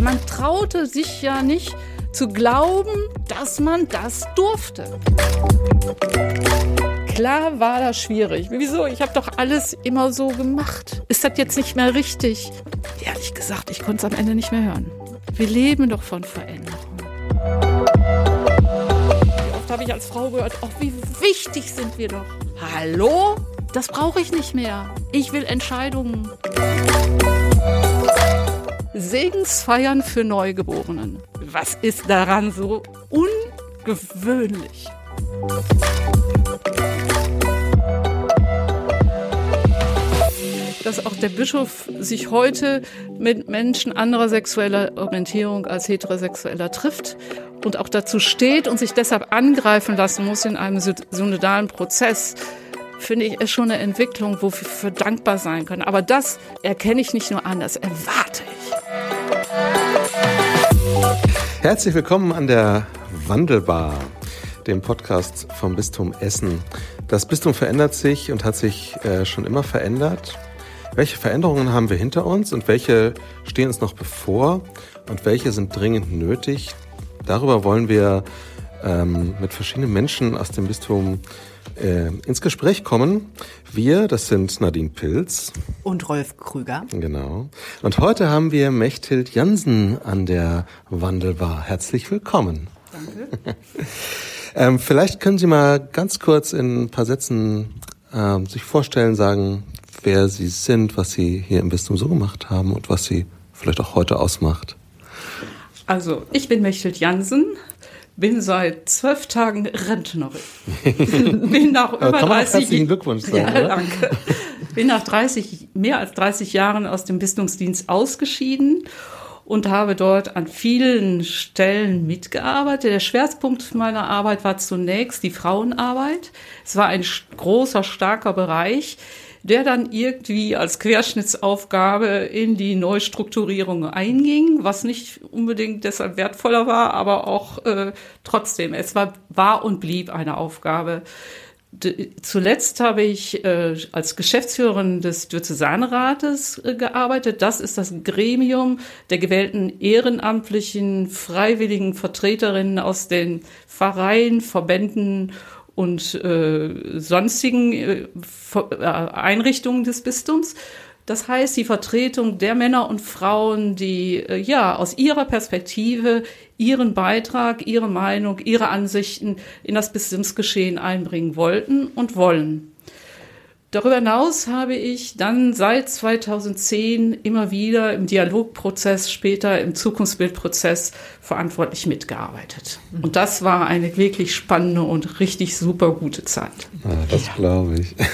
Man traute sich ja nicht zu glauben, dass man das durfte. Klar war das schwierig. Wieso? Ich habe doch alles immer so gemacht. Ist das jetzt nicht mehr richtig? Ehrlich gesagt, ich konnte es am Ende nicht mehr hören. Wir leben doch von Veränderung. Ich als Frau gehört, ach, wie wichtig sind wir doch. Hallo? Das brauche ich nicht mehr. Ich will Entscheidungen. Segensfeiern für Neugeborenen. Was ist daran so ungewöhnlich? dass auch der Bischof sich heute mit Menschen anderer sexueller Orientierung als heterosexueller trifft und auch dazu steht und sich deshalb angreifen lassen muss in einem synodalen Prozess, finde ich, ist schon eine Entwicklung, wofür wir dankbar sein können. Aber das erkenne ich nicht nur an, das erwarte ich. Herzlich willkommen an der Wandelbar, dem Podcast vom Bistum Essen. Das Bistum verändert sich und hat sich äh, schon immer verändert. Welche Veränderungen haben wir hinter uns und welche stehen uns noch bevor und welche sind dringend nötig? Darüber wollen wir ähm, mit verschiedenen Menschen aus dem Bistum äh, ins Gespräch kommen. Wir, das sind Nadine Pilz. Und Rolf Krüger. Genau. Und heute haben wir Mechthild Jansen an der Wandelbar. Herzlich willkommen. Danke. ähm, vielleicht können Sie mal ganz kurz in ein paar Sätzen äh, sich vorstellen, sagen, wer Sie sind, was Sie hier im Bistum so gemacht haben und was Sie vielleicht auch heute ausmacht. Also, ich bin Mechthild Jansen, bin seit zwölf Tagen Rentnerin. bin nach über Kann man 30 herzlichen Glückwunsch sagen, ja, danke. Bin nach 30, mehr als 30 Jahren aus dem Bistumsdienst ausgeschieden und habe dort an vielen Stellen mitgearbeitet. Der Schwerpunkt meiner Arbeit war zunächst die Frauenarbeit. Es war ein großer, starker Bereich, der dann irgendwie als Querschnittsaufgabe in die Neustrukturierung einging, was nicht unbedingt deshalb wertvoller war, aber auch äh, trotzdem, es war, war und blieb eine Aufgabe. D zuletzt habe ich äh, als Geschäftsführerin des Diözesanrates äh, gearbeitet. Das ist das Gremium der gewählten ehrenamtlichen, freiwilligen Vertreterinnen aus den Pfarreien, Verbänden und äh, sonstigen äh, äh, Einrichtungen des Bistums. Das heißt, die Vertretung der Männer und Frauen, die äh, ja aus ihrer Perspektive ihren Beitrag, ihre Meinung, ihre Ansichten in das Bistumsgeschehen einbringen wollten und wollen. Darüber hinaus habe ich dann seit 2010 immer wieder im Dialogprozess, später im Zukunftsbildprozess verantwortlich mitgearbeitet. Und das war eine wirklich spannende und richtig super gute Zeit. Ah, das glaube ich.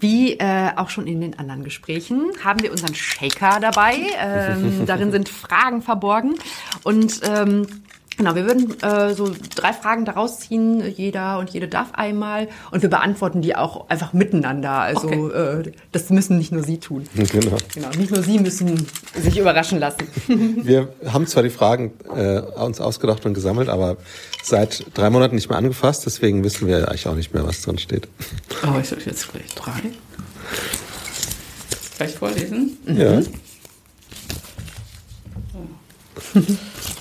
Wie äh, auch schon in den anderen Gesprächen haben wir unseren Shaker dabei. Ähm, darin sind Fragen verborgen. Und ähm, genau, wir würden äh, so drei Fragen daraus ziehen. Jeder und jede darf einmal. Und wir beantworten die auch einfach miteinander. Also Okay. äh, das müssen nicht nur Sie tun. genau. Genau, nicht nur Sie müssen sich überraschen lassen. Wir haben zwar die Fragen äh, uns ausgedacht und gesammelt, aber seit drei Monaten nicht mehr angefasst, deswegen wissen wir eigentlich auch nicht mehr, was drin steht. Oh, ich soll jetzt gleich drei. Gleich vorlesen? Ja.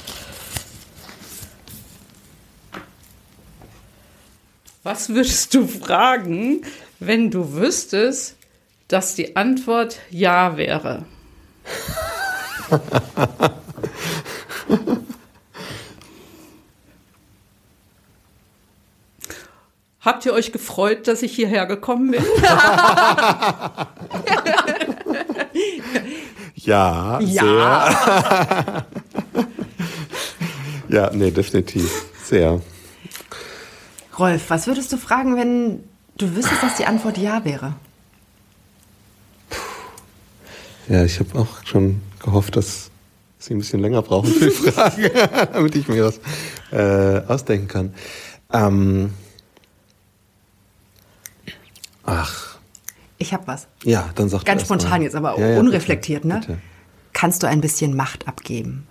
Was würdest du fragen, wenn du wüsstest, dass die Antwort Ja wäre? Habt ihr euch gefreut, dass ich hierher gekommen bin? Ja, Ja. sehr. ja, nee, definitiv. Sehr. Rolf, was würdest du fragen, wenn du wüsstest, dass die Antwort Ja wäre? Ja, ich habe auch schon gehofft, dass Sie ein bisschen länger brauchen für die Fragen, damit ich mir das äh, ausdenken kann. Ähm, ach, Ich habe was. ja, dann sag du Ganz erst mal. spontan jetzt, aber Ja, ja, unreflektiert, bitte, ne? Bitte. Kannst du ein bisschen Macht abgeben?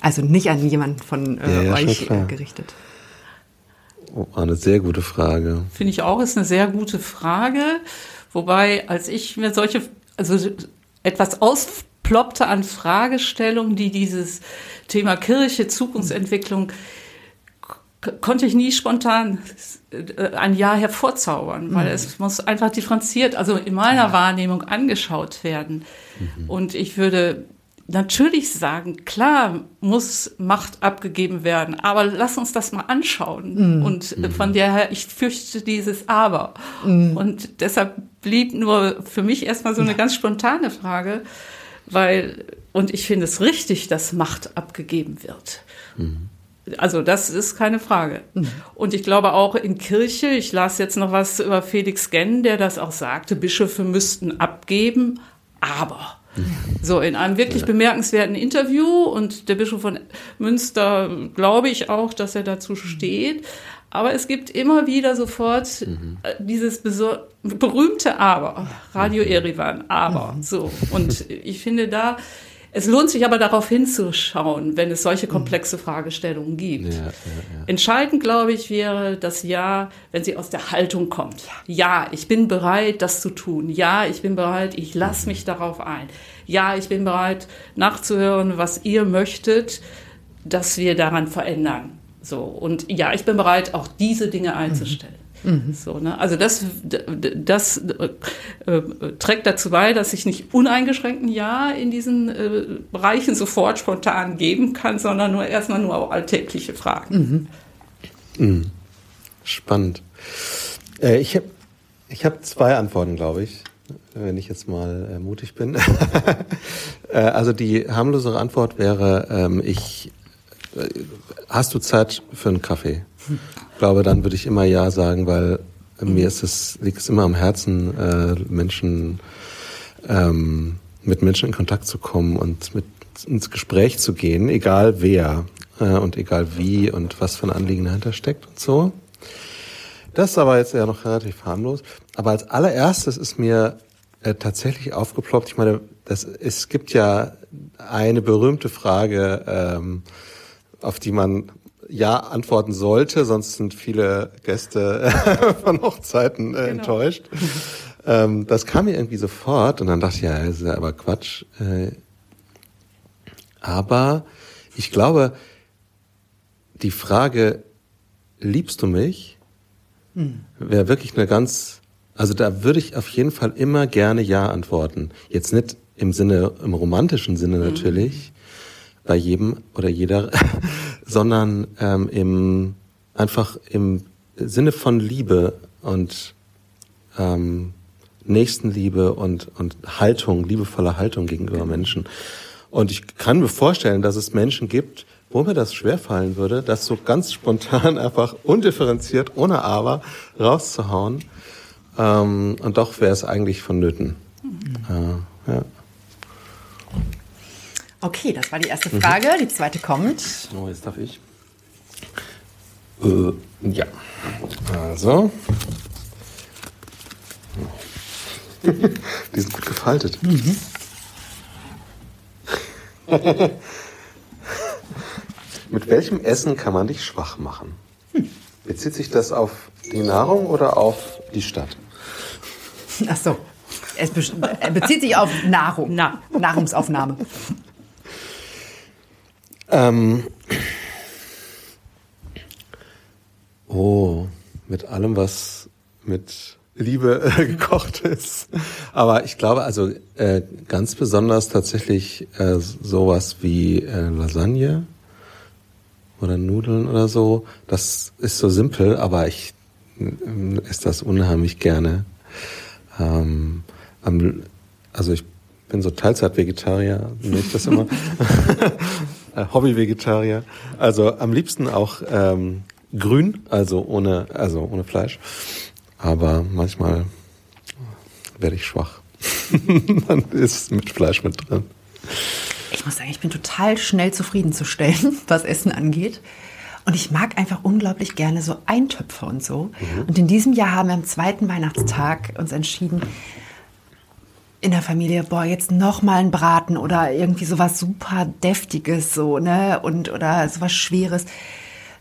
Also nicht an jemanden von äh, Ja, euch äh, gerichtet. Oh, eine sehr gute Frage. Finde ich auch, ist eine sehr gute Frage. Wobei, als ich mir solche, also etwas ausploppte an Fragestellungen, die dieses Thema Kirche, Zukunftsentwicklung, konnte ich nie spontan äh, ein Ja hervorzaubern, weil es muss einfach differenziert, also in meiner Wahrnehmung angeschaut werden. Und ich würde natürlich sagen, klar muss Macht abgegeben werden, aber lass uns das mal anschauen. Und äh, von daher, ich fürchte dieses Aber. Und deshalb blieb nur für mich erstmal so eine ganz spontane Frage, weil, und ich finde es richtig, dass Macht abgegeben wird. Also das ist keine Frage. Und ich glaube auch in Kirche, ich las jetzt noch was über Felix Genn, der das auch sagte, Bischöfe müssten abgeben, aber. So, in einem wirklich bemerkenswerten Interview und der Bischof von Münster glaube ich auch, dass er dazu steht. Aber es gibt immer wieder sofort äh, dieses beso- berühmte Aber, Radio Erivan, Aber. So. Und ich finde da, es lohnt sich aber darauf hinzuschauen, wenn es solche komplexe Fragestellungen gibt. Ja, ja, ja. Entscheidend, glaube ich, wäre das Ja, wenn sie aus der Haltung kommt. Ja, ich bin bereit, das zu tun. Ja, ich bin bereit, ich lasse mich darauf ein. Ja, ich bin bereit, nachzuhören, was ihr möchtet, dass wir daran verändern. So. Und ja, ich bin bereit, auch diese Dinge einzustellen. So, ne? Also das, das äh, äh, trägt dazu bei, dass ich nicht uneingeschränkten Ja in diesen äh, Bereichen sofort spontan geben kann, sondern nur erstmal nur alltägliche Fragen. Spannend. Äh, ich habe ich hab zwei Antworten, glaube ich, wenn ich jetzt mal äh, mutig bin. äh, also die harmlosere Antwort wäre, ähm, ich äh, hast du Zeit für einen Kaffee? Glaube, dann würde ich immer ja sagen, weil mir ist es liegt es immer am Herzen, äh, Menschen ähm, mit Menschen in Kontakt zu kommen und mit ins Gespräch zu gehen, egal wer äh, und egal wie und was für ein Anliegen dahinter steckt und so. Das ist aber jetzt ja noch relativ harmlos. Aber als allererstes ist mir äh, tatsächlich aufgeploppt, ich meine, das, es gibt ja eine berühmte Frage, ähm, auf die man ja antworten sollte, sonst sind viele Gäste von Hochzeiten äh, enttäuscht. Ähm, das kam mir irgendwie sofort und dann dachte ich, ja, das ist ja aber Quatsch. Äh, aber ich glaube, die Frage, liebst du mich, wäre wirklich eine ganz, also da würde ich auf jeden Fall immer gerne Ja antworten. Jetzt nicht im Sinne, im romantischen Sinne natürlich, bei jedem oder jeder, sondern ähm, im, einfach im Sinne von Liebe und ähm, Nächstenliebe und, und Haltung, liebevolle Haltung gegenüber Menschen. Und ich kann mir vorstellen, dass es Menschen gibt, wo mir das schwerfallen würde, das so ganz spontan einfach undifferenziert, ohne Aber rauszuhauen. Ähm, und doch wäre es eigentlich vonnöten. Äh, ja. Okay, das war die erste Frage. Die zweite kommt. Oh, jetzt darf ich. Äh, ja. Also. Die sind gut gefaltet. Mit welchem Essen kann man dich schwach machen? Bezieht sich das auf die Nahrung oder auf die Stadt? Ach so. Es er bezieht sich auf Nahrung. Na. Nahrungsaufnahme. Ähm. Oh, mit allem, was mit Liebe äh, gekocht ist. Aber ich glaube, also äh, ganz besonders tatsächlich äh, sowas wie äh, Lasagne oder Nudeln oder so. Das ist so simpel, aber ich äh, esse das unheimlich gerne. Ähm, also ich bin so Teilzeit-Vegetarier, nenne ich das immer. Äh, Hobby-Vegetarier. Also am liebsten auch ähm, grün, also ohne, also ohne Fleisch. Aber manchmal werde ich schwach. Dann ist mit Fleisch mit drin. Ich muss sagen, ich bin total schnell zufriedenzustellen, was Essen angeht. Und ich mag einfach unglaublich gerne so Eintöpfe und so. Und in diesem Jahr haben wir am zweiten Weihnachtstag uns entschieden, in der Familie, boah, jetzt noch mal ein Braten oder irgendwie sowas super deftiges so, ne, und oder sowas schweres.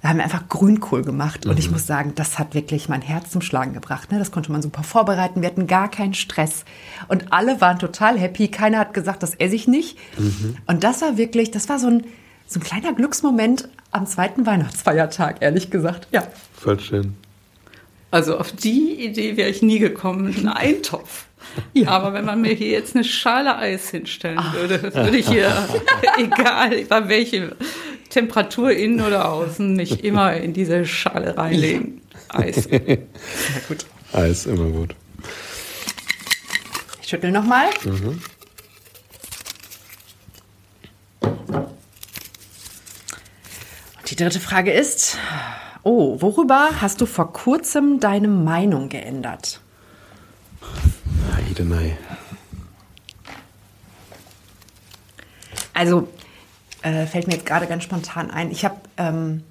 Da haben wir einfach Grünkohl gemacht und ich muss sagen, das hat wirklich mein Herz zum Schlagen gebracht. Ne? Das konnte man super vorbereiten. Wir hatten gar keinen Stress und alle waren total happy. Keiner hat gesagt, das esse ich nicht. Und das war wirklich, das war so ein so ein kleiner Glücksmoment am zweiten Weihnachtsfeiertag, ehrlich gesagt. Ja. Voll schön. Also auf die Idee wäre ich nie gekommen, einen Eintopf. Ja. Aber wenn man mir hier jetzt eine Schale Eis hinstellen würde, würde ich hier, egal bei welche Temperatur innen oder außen, mich immer in diese Schale reinlegen. Eis. Ja, gut. Eis, immer gut. Ich schüttel nochmal. Und die dritte Frage ist, oh, worüber hast du vor kurzem deine Meinung geändert? Heidenei. Also, äh, fällt mir jetzt gerade ganz spontan ein. Ich habe, ähm,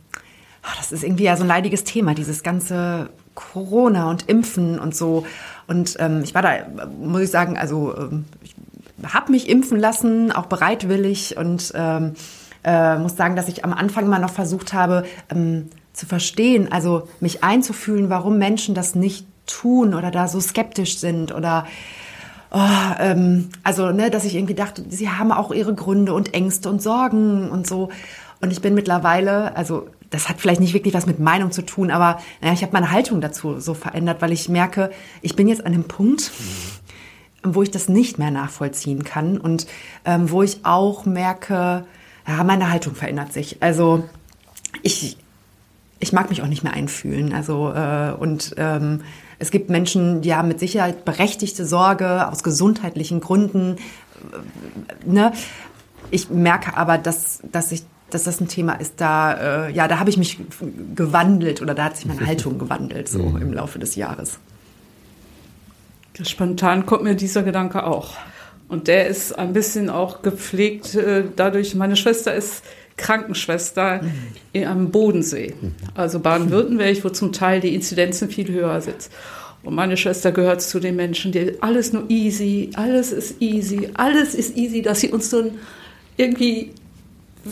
ach, das ist irgendwie ja so ein leidiges Thema, dieses ganze Corona und Impfen und so. Und ähm, ich war da, muss ich sagen, also ähm, ich habe mich impfen lassen, auch bereitwillig und ähm, äh, muss sagen, dass ich am Anfang mal noch versucht habe ähm, zu verstehen, also mich einzufühlen, warum Menschen das nicht tun oder da so skeptisch sind oder oh, ähm, also ne, dass ich irgendwie dachte, sie haben auch ihre Gründe und Ängste und Sorgen und so. Und ich bin mittlerweile, also das hat vielleicht nicht wirklich was mit Meinung zu tun, aber naja, ich habe meine Haltung dazu so verändert, weil ich merke, ich bin jetzt an einem Punkt, wo ich das nicht mehr nachvollziehen kann und ähm, wo ich auch merke, ja, meine Haltung verändert sich. Also ich, ich mag mich auch nicht mehr einfühlen. Also äh, und ähm, es gibt Menschen, die haben mit Sicherheit berechtigte Sorge aus gesundheitlichen Gründen. Äh, ne? Ich merke aber, dass, dass ich dass das ein Thema ist, da, äh, ja, da habe ich mich gewandelt oder da hat sich meine Haltung gewandelt, so im Laufe des Jahres. Spontan kommt mir dieser Gedanke auch. Und der ist ein bisschen auch gepflegt äh, dadurch, meine Schwester ist Krankenschwester mhm. am Bodensee, also Baden-Württemberg, wo zum Teil die Inzidenzen viel höher sind. Und meine Schwester gehört zu den Menschen, die alles nur easy, alles ist easy, alles ist easy, dass sie uns so irgendwie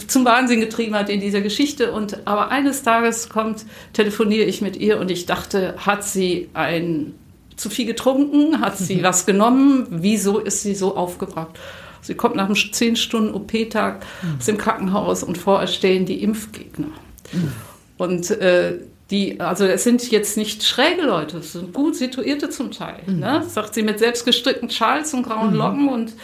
zum Wahnsinn getrieben hat in dieser Geschichte. Und aber eines Tages kommt, telefoniere ich mit ihr und ich dachte, hat sie ein zu viel getrunken? Hat sie was genommen? Wieso ist sie so aufgebracht? Sie kommt nach einem 10 Stunden OP-Tag aus dem Krankenhaus und vor ihr stehen die Impfgegner. Und äh, die, also es sind jetzt nicht schräge Leute, es sind gut situierte zum Teil. Ne? Sagt sie mit selbstgestrickten Schals und grauen Locken und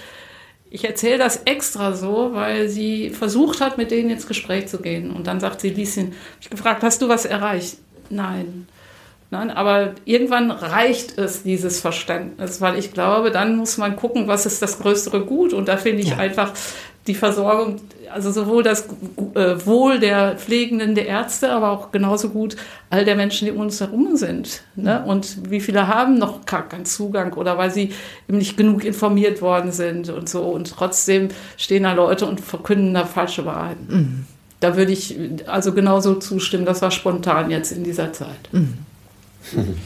ich erzähle das extra so, weil sie versucht hat, mit denen ins Gespräch zu gehen. Und dann sagt sie, Lieschen, ich gefragt, hast du was erreicht? Nein. Nein, aber irgendwann reicht es, dieses Verständnis, weil ich glaube, dann muss man gucken, was ist das größere Gut. Und da finde ich Ja. einfach die Versorgung, also sowohl das äh, Wohl der Pflegenden, der Ärzte, aber auch genauso gut all der Menschen, die um uns herum sind. Ne? Und wie viele haben noch gar keinen Zugang oder weil sie eben nicht genug informiert worden sind und so. Und trotzdem stehen da Leute und verkünden da falsche Wahrheiten. Da würde ich also genauso zustimmen. Das war spontan jetzt in dieser Zeit.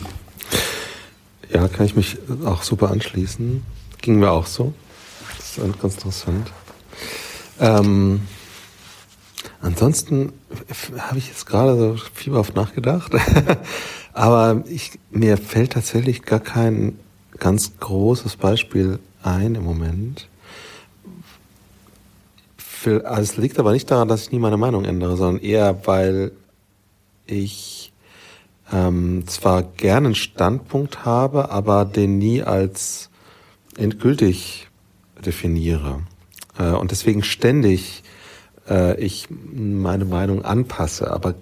Ja, kann ich mich auch super anschließen. Ging mir auch so. Das ist ganz interessant. Ähm, ansonsten habe ich jetzt gerade so fieberhaft nachgedacht. Aber ich, mir fällt tatsächlich gar kein ganz großes Beispiel ein im Moment. Also es liegt aber nicht daran, dass ich nie meine Meinung ändere, sondern eher, weil ich ähm, zwar gerne einen Standpunkt habe, aber den nie als endgültig definiere. Äh, und deswegen ständig äh, ich meine Meinung anpasse, aber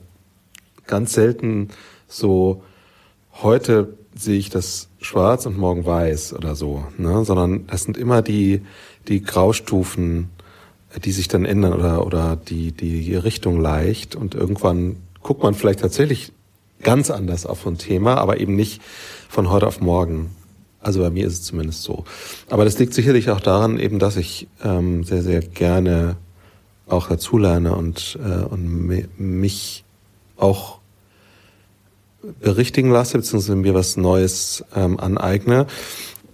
ganz selten so heute sehe ich das schwarz und morgen weiß oder so, ne? sondern das sind immer die, die Graustufen, die sich dann ändern oder, oder die, die Richtung leicht und irgendwann guckt man vielleicht tatsächlich ganz anders auf ein Thema, aber eben nicht von heute auf morgen. Also bei mir ist es zumindest so. Aber das liegt sicherlich auch daran, eben, dass ich ähm, sehr, sehr gerne auch dazulerne und, äh, und mi- mich auch berichtigen lasse, beziehungsweise mir was Neues ähm, aneigne.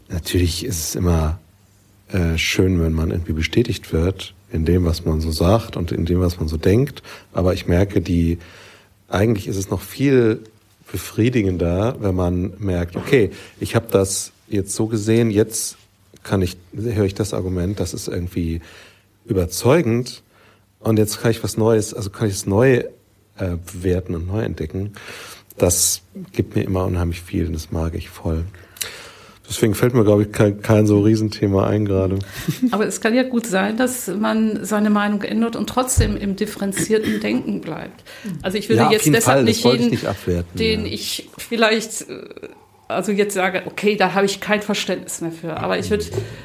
Natürlich ist es immer äh, schön, wenn man irgendwie bestätigt wird in dem, was man so sagt und in dem, was man so denkt. Aber ich merke, die eigentlich ist es noch viel befriedigender, wenn man merkt, okay, ich habe das jetzt so gesehen, jetzt kann ich höre ich das Argument, das ist irgendwie überzeugend und jetzt kann ich was Neues, also kann ich es neu äh, bewerten und neu entdecken. Das gibt mir immer unheimlich viel und das mag ich voll. Deswegen fällt mir, glaube ich, kein, kein so Riesenthema ein gerade. Aber es kann ja gut sein, dass man seine Meinung ändert und trotzdem im differenzierten Denken bleibt. Also ich würde ja, jetzt deshalb Fall, nicht jeden, nicht abwerten, den ja. ich vielleicht äh, also jetzt sage, okay, da habe ich kein Verständnis mehr für. Aber ich würde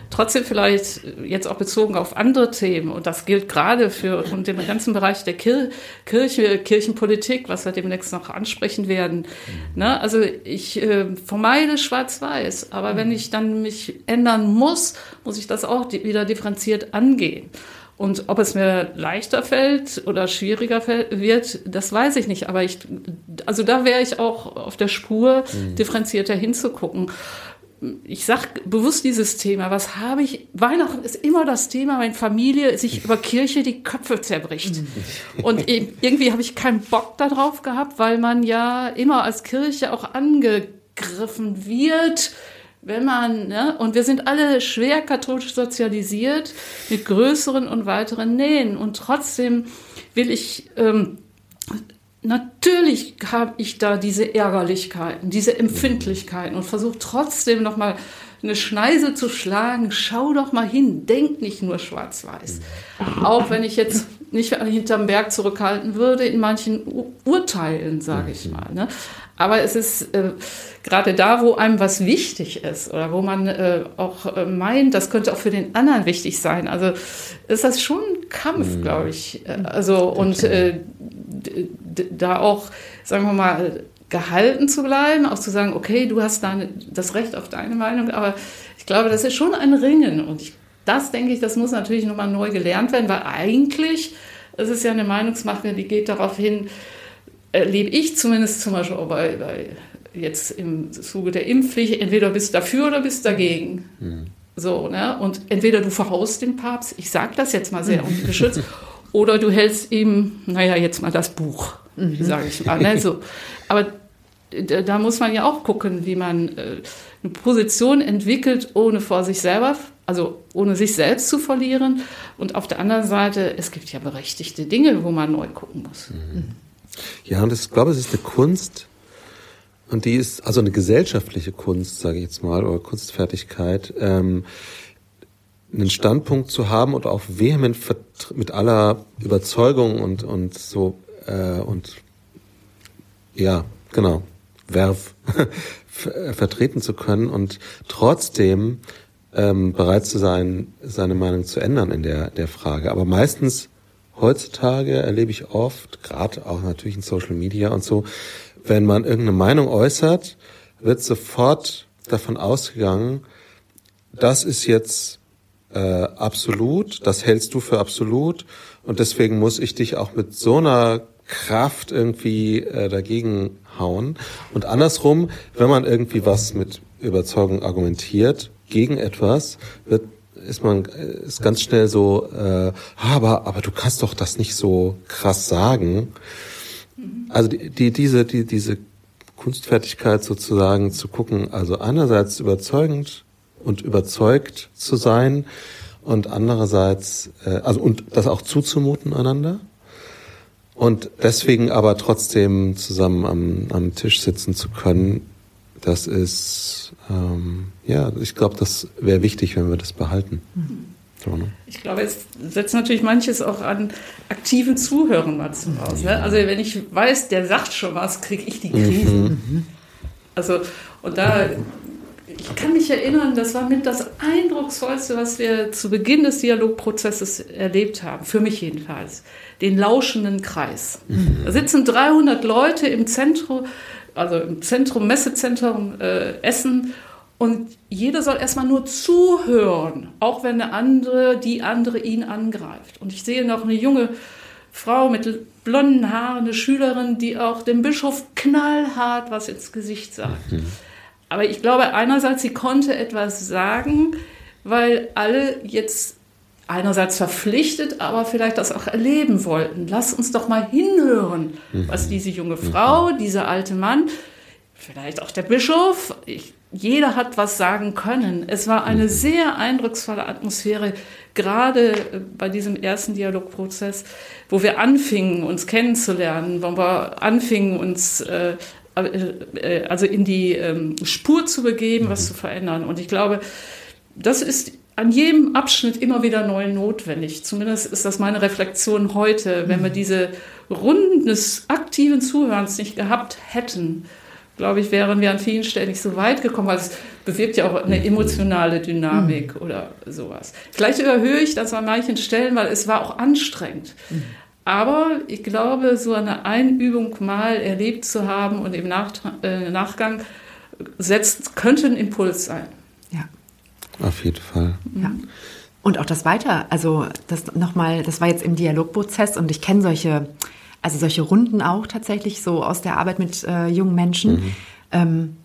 trotzdem vielleicht jetzt auch bezogen auf andere Themen, und das gilt gerade für und den ganzen Bereich der Kir Kirche, Kirchenpolitik, was wir demnächst noch ansprechen werden. Ne? Also ich äh, vermeide Schwarz-Weiß, aber wenn ich dann mich ändern muss, muss ich das auch wieder differenziert angehen. Und ob es mir leichter fällt oder schwieriger wird, das weiß ich nicht. Aber ich, also da wäre ich auch auf der Spur, mhm. differenzierter hinzugucken. Ich sag bewusst dieses Thema. Was habe ich? Weihnachten ist immer das Thema, wenn Familie sich über Kirche die Köpfe zerbricht. Mhm. Und irgendwie habe ich keinen Bock darauf gehabt, weil man ja immer als Kirche auch angegriffen wird wenn man, ne, und wir sind alle schwer katholisch sozialisiert mit größeren und weiteren Nähen und trotzdem will ich, ähm, natürlich habe ich da diese Ärgerlichkeiten, diese Empfindlichkeiten und versuche trotzdem nochmal eine Schneise zu schlagen, schau doch mal hin, denk nicht nur schwarz-weiß. Auch wenn ich jetzt nicht hinterm Berg zurückhalten würde in manchen Urteilen, sage ich mal. Ne? Aber es ist äh, gerade da, wo einem was wichtig ist oder wo man äh, auch äh, meint, das könnte auch für den anderen wichtig sein. Also ist das schon ein Kampf, mhm. glaube ich. Äh, also und äh, da auch, sagen wir mal, gehalten zu bleiben, auch zu sagen, okay, du hast deine, das Recht auf deine Meinung, aber ich glaube, das ist schon ein Ringen und ich, das denke ich, das muss natürlich nochmal neu gelernt werden, weil eigentlich, es ist ja eine Meinungsmache, die geht darauf hin, erlebe ich zumindest zum Beispiel auch bei, bei jetzt im Zuge der Impfpflicht, entweder bist du dafür oder bist dagegen. Mhm. So, ne? Und entweder du verhaust den Papst, ich sage das jetzt mal sehr ungeschützt, oder du hältst ihm, naja, jetzt mal das Buch, mhm. sage ich mal. Ne? So. Aber da muss man ja auch gucken, wie man äh, eine Position entwickelt, ohne vor sich selber, also ohne sich selbst zu verlieren. Und auf der anderen Seite, es gibt ja berechtigte Dinge, wo man neu gucken muss. Mhm. Ja, und ich glaube, es ist eine Kunst, und die ist also eine gesellschaftliche Kunst, sage ich jetzt mal, oder Kunstfertigkeit, ähm, einen Standpunkt zu haben und auch vehement mit aller Überzeugung und und so äh, und ja genau Werf vertreten zu können und trotzdem ähm, bereit zu sein, seine Meinung zu ändern in der der Frage. Aber meistens heutzutage erlebe ich oft, gerade auch natürlich in Social Media und so, wenn man irgendeine Meinung äußert, wird sofort davon ausgegangen, das ist jetzt äh, absolut, das hältst du für absolut und deswegen muss ich dich auch mit so einer Kraft irgendwie äh, dagegen hauen. Und andersrum, wenn man irgendwie was mit Überzeugung argumentiert gegen etwas, wird ist man ist ganz schnell so, äh, aber aber du kannst doch das nicht so krass sagen. Also die, die diese die diese Kunstfertigkeit sozusagen zu gucken, also einerseits überzeugend und überzeugt zu sein und andererseits äh, also und das auch zuzumuten einander und deswegen aber trotzdem zusammen am, am Tisch sitzen zu können das ist, ähm, ja, ich glaube, das wäre wichtig, wenn wir das behalten. Mhm. So, ne? Ich glaube, es setzt natürlich manches auch an aktiven Zuhören mal zu raus. Ne? Also wenn ich weiß, der sagt schon was, kriege ich die Krise. Mhm. Also, und da, ich kann mich erinnern, das war mit das Eindrucksvollste, was wir zu Beginn des Dialogprozesses erlebt haben, für mich jedenfalls, den lauschenden Kreis. Mhm. Da sitzen 300 Leute im Zentrum, also im Zentrum, Messezentrum äh, Essen. Und jeder soll erstmal nur zuhören, auch wenn eine andere, die andere ihn angreift. Und ich sehe noch eine junge Frau mit blonden Haaren, eine Schülerin, die auch dem Bischof knallhart was ins Gesicht sagt. Mhm. Aber ich glaube einerseits, sie konnte etwas sagen, weil alle jetzt einerseits verpflichtet, aber vielleicht das auch erleben wollten. Lass uns doch mal hinhören, was mhm. diese junge Frau, dieser alte Mann, vielleicht auch der Bischof, ich, jeder hat was sagen können. Es war eine mhm. sehr eindrucksvolle Atmosphäre, gerade äh, bei diesem ersten Dialogprozess, wo wir anfingen, uns kennenzulernen, wo wir anfingen, uns äh, äh, also in die ähm, Spur zu begeben, was mhm. zu verändern. Und ich glaube, das ist an jedem Abschnitt immer wieder neu notwendig. Zumindest ist das meine Reflexion heute. Wenn wir mhm. diese Runden des aktiven Zuhörens nicht gehabt hätten, glaube ich, wären wir an vielen Stellen nicht so weit gekommen, weil es bewirkt ja auch eine emotionale Dynamik mhm. oder sowas. Vielleicht überhöhe ich das an manchen Stellen, weil es war auch anstrengend. Mhm. Aber ich glaube, so eine Einübung mal erlebt zu haben und im Nach äh, Nachgang setzt, könnte ein Impuls sein. Auf jeden Fall. Ja. Und auch das weiter, also das nochmal, das war jetzt im Dialogprozess und ich kenne solche, also solche Runden auch tatsächlich so aus der Arbeit mit äh, jungen Menschen. Mhm. Ähm,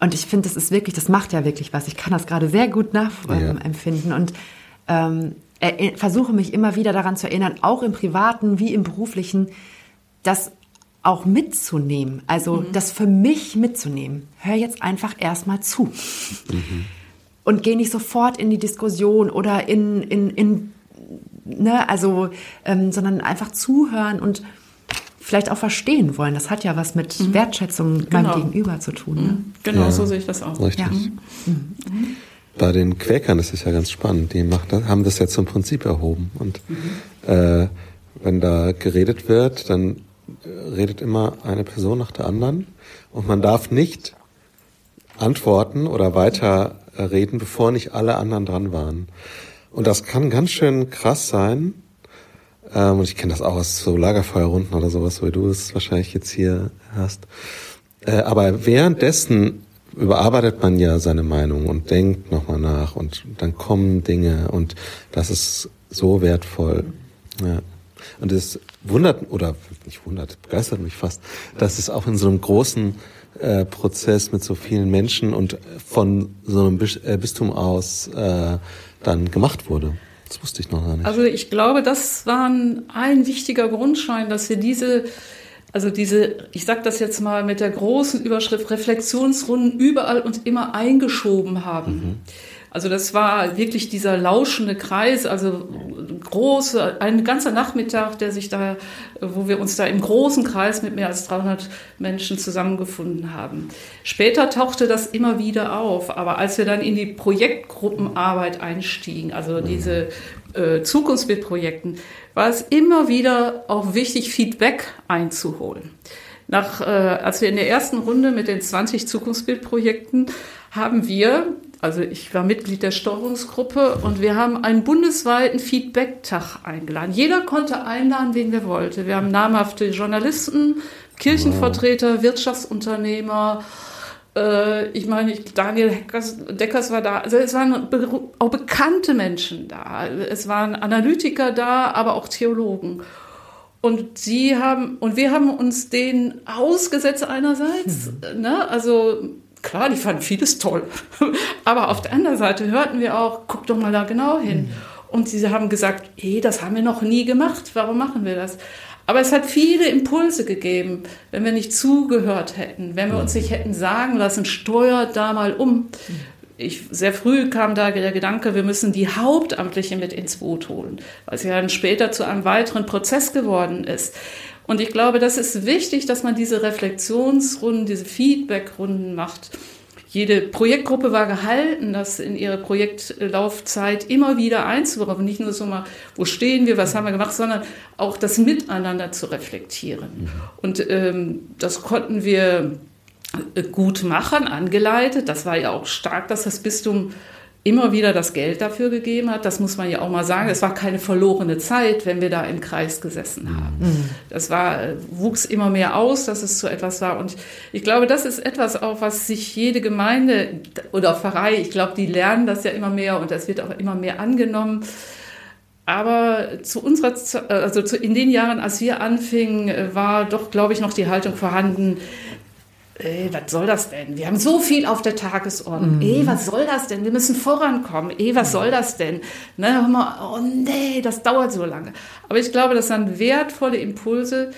und ich finde, das ist wirklich, das macht ja wirklich was. Ich kann das gerade sehr gut nachempfinden. Ja. Und ähm, er, versuche mich immer wieder daran zu erinnern, auch im privaten wie im beruflichen, das auch mitzunehmen. Also mhm. das für mich mitzunehmen. Hör jetzt einfach erstmal zu. Mhm. Und geh nicht sofort in die Diskussion oder in, in, in ne, also, ähm, sondern einfach zuhören und vielleicht auch verstehen wollen. Das hat ja was mit mhm. Wertschätzung genau. beim Gegenüber zu tun. Ne? Mhm. Genau, ja. so sehe ich das auch. Richtig. Ja. Mhm. Bei den Quäkern ist es ja ganz spannend. Die macht, haben das ja zum Prinzip erhoben. Und mhm. äh, wenn da geredet wird, dann redet immer eine Person nach der anderen. Und man darf nicht antworten oder weiter reden, bevor nicht alle anderen dran waren. Und das kann ganz schön krass sein. Ähm, und ich kenne das auch aus so Lagerfeuerrunden oder sowas, wie du es wahrscheinlich jetzt hier hast. Äh, aber währenddessen überarbeitet man ja seine Meinung und denkt nochmal nach und dann kommen Dinge und das ist so wertvoll. Ja. Und es wundert, oder nicht wundert, begeistert mich fast, dass es auch in so einem großen äh, Prozess mit so vielen Menschen und von so einem äh, Bistum aus äh, dann gemacht wurde. Das wusste ich noch gar nicht. Also ich glaube, das war ein wichtiger Grundschein, dass wir diese also diese, ich sage das jetzt mal mit der großen Überschrift Reflexionsrunden überall und immer eingeschoben haben. Mhm. Also das war wirklich dieser lauschende Kreis, also große, ein ganzer Nachmittag, der sich da, wo wir uns da im großen Kreis mit mehr als 300 Menschen zusammengefunden haben. Später tauchte das immer wieder auf, aber als wir dann in die Projektgruppenarbeit einstiegen, also diese äh, Zukunftsbildprojekten, war es immer wieder auch wichtig, Feedback einzuholen. Nach, äh, als wir in der ersten Runde mit den 20 Zukunftsbildprojekten haben wir, also ich war Mitglied der Steuerungsgruppe und wir haben einen bundesweiten Feedback-Tag eingeladen. Jeder konnte einladen, wen wir wollten. Wir haben namhafte Journalisten, Kirchenvertreter, Wirtschaftsunternehmer, äh, ich meine, Daniel Heckers, Deckers war da. Also es waren auch bekannte Menschen da. Es waren Analytiker da, aber auch Theologen. Und sie haben, und wir haben uns denen ausgesetzt einerseits, mhm. ne, also klar, die fanden vieles toll. aber auf der anderen Seite hörten wir auch, guck doch mal da genau hin. Mhm. Und sie haben gesagt, hey, das haben wir noch nie gemacht, warum machen wir das? Aber es hat viele Impulse gegeben, wenn wir nicht zugehört hätten, wenn wir uns nicht hätten sagen lassen, steuert da mal um. Ich, sehr früh kam da der Gedanke, wir müssen die Hauptamtliche mit ins Boot holen, was ja dann später zu einem weiteren Prozess geworden ist. Und ich glaube, das ist wichtig, dass man diese Reflexionsrunden, diese Feedbackrunden macht jede Projektgruppe war gehalten, das in ihre Projektlaufzeit immer wieder einzubauen. Nicht nur so mal, wo stehen wir, was haben wir gemacht, sondern auch das Miteinander zu reflektieren. Mhm. Und ähm, das konnten wir äh, gut machen, angeleitet. Das war ja auch stark, dass das Bistum immer wieder das Geld dafür gegeben hat. Das muss man ja auch mal sagen. Es war keine verlorene Zeit, wenn wir da im Kreis gesessen haben. Mhm. Das war, wuchs immer mehr aus, dass es so etwas war. Und ich glaube, das ist etwas auch, was sich jede Gemeinde oder Pfarrei, ich glaube, die lernen das ja immer mehr und das wird auch immer mehr angenommen. Aber zu unserer, also in den Jahren, als wir anfingen, war doch, glaube ich, noch die Haltung vorhanden, ey, was soll das denn? Wir haben so viel auf der Tagesordnung. Mhm. Ey, was soll das denn? Wir müssen vorankommen. Ey, was soll das denn? Ne, oh nee, das dauert so lange. Aber ich glaube, das sind wertvolle Impulse,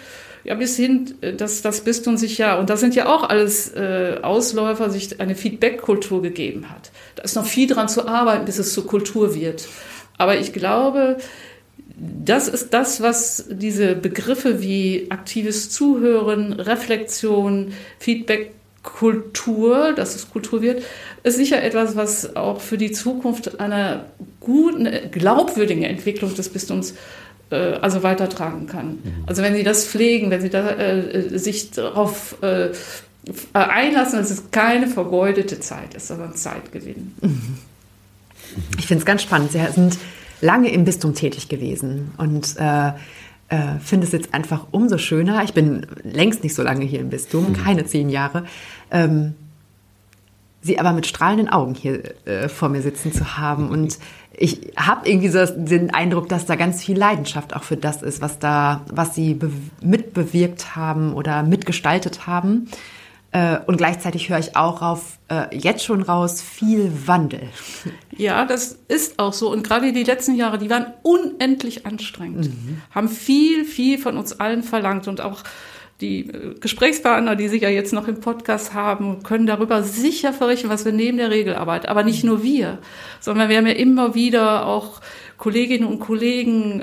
ja, bis hin, äh, dass das Bistum sich ja, und das sind ja auch alles äh, Ausläufer, sich eine Feedback-Kultur gegeben hat. Da ist noch viel dran zu arbeiten, bis es zur Kultur wird. Aber ich glaube, das ist das, was diese Begriffe wie aktives Zuhören, Reflexion, Feedback, Kultur, dass es Kultur wird, ist sicher etwas, was auch für die Zukunft einer guten, glaubwürdigen Entwicklung des Bistums äh, also weitertragen kann. Mhm. Also wenn Sie das pflegen, wenn Sie da, äh, sich darauf äh, einlassen, dass es keine vergeudete Zeit ist, sondern Zeitgewinn. Ich finde es ganz spannend. Sie sind lange im Bistum tätig gewesen und äh, äh, finde es jetzt einfach umso schöner. Ich bin längst nicht so lange hier im Bistum, mhm. keine zehn Jahre. Ähm, sie aber mit strahlenden Augen hier äh, vor mir sitzen zu haben. Und ich habe irgendwie so den Eindruck, dass da ganz viel Leidenschaft auch für das ist, was da, was sie mitbewirkt haben oder mitgestaltet haben. Äh, und gleichzeitig höre ich auch auf, äh, jetzt schon raus, viel Wandel. Ja, das ist auch so. Und gerade die letzten Jahre, die waren unendlich anstrengend, mhm. haben viel, viel von uns allen verlangt und auch die äh, Gesprächspartner, die Sie ja jetzt noch im Podcast haben, können darüber sicher verrichten, was wir neben der Regelarbeit, aber nicht nur wir, sondern wir haben ja immer wieder auch Kolleginnen und Kollegen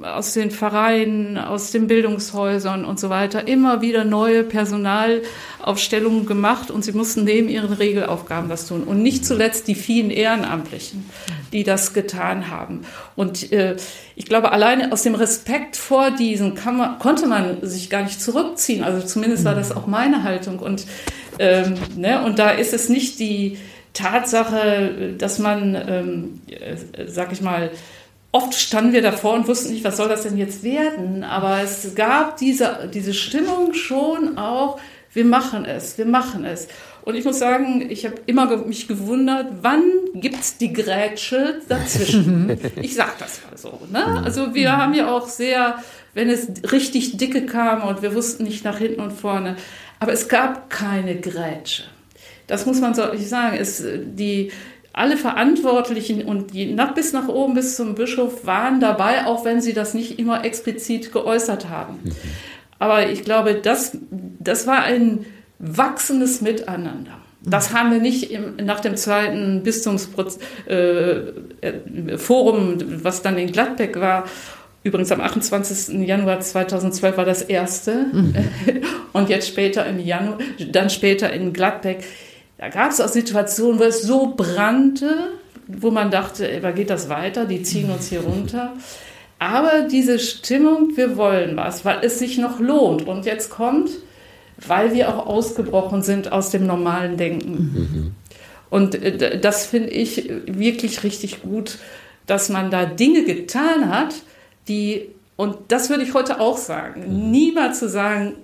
aus den Vereinen, aus den Bildungshäusern und so weiter immer wieder neue Personalaufstellungen gemacht und sie mussten neben ihren Regelaufgaben das tun. Und nicht zuletzt die vielen Ehrenamtlichen, die das getan haben. Und äh, ich glaube, alleine aus dem Respekt vor diesen man, konnte man sich gar nicht zurückziehen. Also zumindest war das auch meine Haltung. Und, ähm, ne, und da ist es nicht die Tatsache, dass man, ähm, äh, sag ich mal, oft standen wir davor und wussten nicht, was soll das denn jetzt werden. Aber es gab diese, diese Stimmung schon auch, wir machen es, wir machen es. Und ich muss sagen, ich habe immer mich gewundert, wann gibt es die Grätsche dazwischen? ich sage das mal so. Ne? Also wir haben ja auch sehr, wenn es richtig dicke kam und wir wussten nicht nach hinten und vorne, aber es gab keine Grätsche. Das muss man so sagen. Es, die, alle Verantwortlichen und die, bis nach oben, bis zum Bischof waren dabei, auch wenn sie das nicht immer explizit geäußert haben. Mhm. Aber ich glaube, das, das war ein wachsendes Miteinander. Das haben wir nicht im, nach dem zweiten Bistumsforum, äh, was dann in Gladbeck war. Übrigens am 28. Januar 2012 war das erste. Mhm. Und jetzt später im Januar, dann später in Gladbeck da gab es auch Situationen, wo es so brannte, wo man dachte, ey, geht das weiter? Die ziehen uns hier runter. Aber diese Stimmung, wir wollen was, weil es sich noch lohnt. Und jetzt kommt, weil wir auch ausgebrochen sind aus dem normalen Denken. Mhm. Und äh, das finde ich wirklich richtig gut, dass man da Dinge getan hat, die, und das würde ich heute auch sagen, mhm. niemals zu sagen,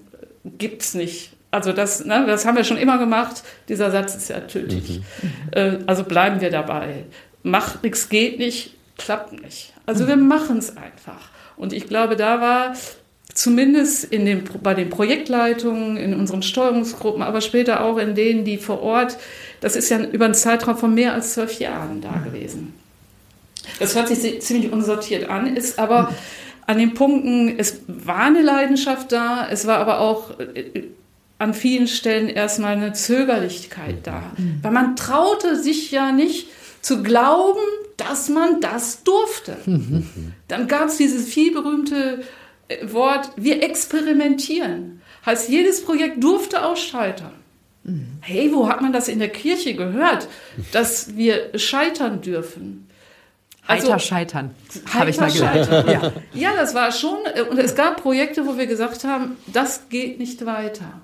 gibt es nicht. Also das, ne, das haben wir schon immer gemacht. Dieser Satz ist ja tödlich. Mhm. Äh, also bleiben wir dabei. Macht nichts, geht nicht, klappt nicht. Also mhm. wir machen es einfach. Und ich glaube, da war zumindest in den, bei den Projektleitungen, in unseren Steuerungsgruppen, aber später auch in denen, die vor Ort, das ist ja über einen Zeitraum von mehr als zwölf Jahren da gewesen. Das hört sich ziemlich unsortiert an, ist aber mhm. an den Punkten, es war eine Leidenschaft da, es war aber auch äh, an vielen Stellen erstmal eine Zögerlichkeit da. Mhm. Weil man traute sich ja nicht zu glauben, dass man das durfte. Mhm. Dann gab es dieses vielberühmte äh, Wort, wir experimentieren. Heißt, jedes Projekt durfte auch scheitern. Mhm. Hey, wo hat man das in der Kirche gehört, dass wir scheitern dürfen? Also, heiter scheitern, habe ich mal gelernt. Ja. ja, das war schon. Äh, und es gab Projekte, wo wir gesagt haben, das geht nicht weiter.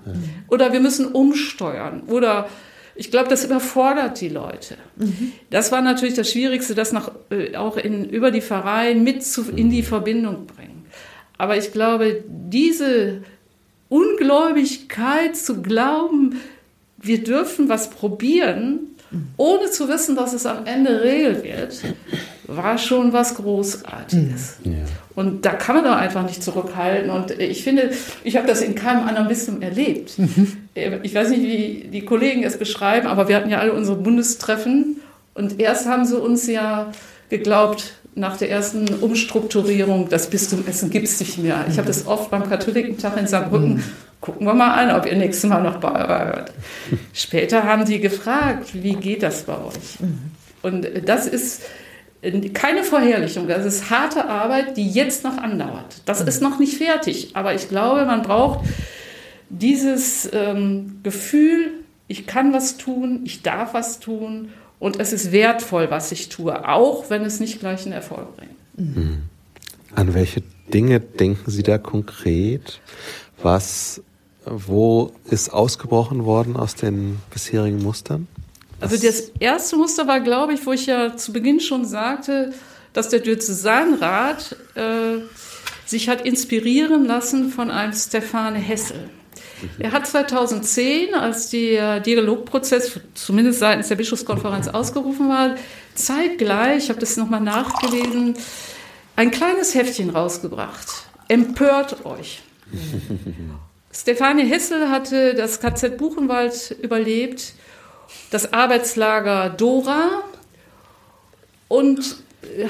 Oder wir müssen umsteuern. Oder ich glaube, das überfordert die Leute. Mhm. Das war natürlich das Schwierigste, das noch, äh, auch in, über die Vereine mit zu, in die Verbindung bringen. Aber ich glaube, diese Ungläubigkeit zu glauben, wir dürfen was probieren, ohne zu wissen, dass es am Ende Regel wird, war schon was Großartiges. Ja. Und da kann man doch einfach nicht zurückhalten. Und ich finde, ich habe das in keinem anderen Bistum erlebt. Ich weiß nicht, wie die Kollegen es beschreiben, aber wir hatten ja alle unsere Bundestreffen. Und erst haben sie uns ja geglaubt, nach der ersten Umstrukturierung, das Bistum Essen gibt es nicht mehr. Ich habe das oft beim Katholikentag in Saarbrücken, gucken wir mal an, ob ihr nächstes Mal noch bei seid. Später haben die gefragt, wie geht das bei euch? Und das ist keine Verherrlichung, das ist harte Arbeit, die jetzt noch andauert. Das ist noch nicht fertig, aber ich glaube, man braucht dieses ähm, Gefühl, ich kann was tun, ich darf was tun und es ist wertvoll, was ich tue, auch wenn es nicht gleich einen Erfolg bringt. Mhm. An welche Dinge denken Sie da konkret? Was, wo ist ausgebrochen worden aus den bisherigen Mustern? Also das erste Muster war, glaube ich, wo ich ja zu Beginn schon sagte, dass der Diözesanrat äh, sich hat inspirieren lassen von einem Stefane Hessel. Er hat 2010, als der Dialogprozess zumindest seitens der Bischofskonferenz ausgerufen war, zeitgleich, ich habe das nochmal nachgelesen, ein kleines Heftchen rausgebracht. Empört euch. Stefanie Hessel hatte das KZ Buchenwald überlebt, das Arbeitslager Dora und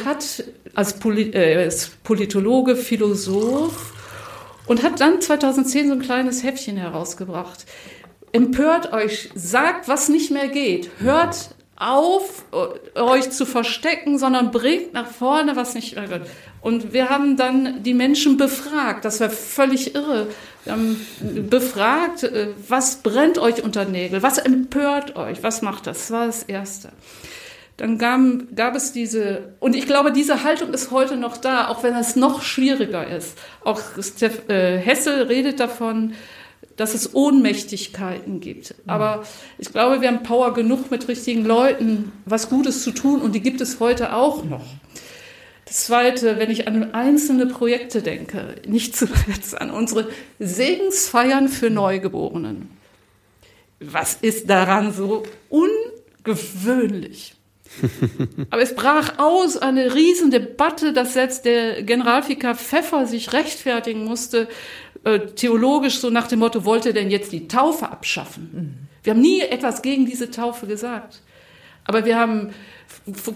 hat als äh, Politologe, Philosoph und hat dann 2010 so ein kleines Häppchen herausgebracht. Empört euch, sagt, was nicht mehr geht. Hört auf, euch zu verstecken, sondern bringt nach vorne, was nicht mehr geht. Und wir haben dann die Menschen befragt. Das war völlig irre. Haben befragt, äh, was brennt euch unter Nägel? Was empört euch? Was macht das? Das war das Erste. Dann gab, gab es diese, und ich glaube, diese Haltung ist heute noch da, auch wenn es noch schwieriger ist. Auch Steph, äh, Hessel redet davon, dass es Ohnmächtigkeiten gibt. Aber ich glaube, wir haben Power genug mit richtigen Leuten, was Gutes zu tun und die gibt es heute auch noch. Das Zweite, wenn ich an einzelne Projekte denke, nicht zuletzt an unsere Segensfeiern für Neugeborenen. Was ist daran so ungewöhnlich? Aber es brach aus eine Riesendebatte, dass selbst der Generalvikar Pfeffer sich rechtfertigen musste, äh, theologisch so nach dem Motto, wollte denn jetzt die Taufe abschaffen? Wir haben nie etwas gegen diese Taufe gesagt. Aber wir haben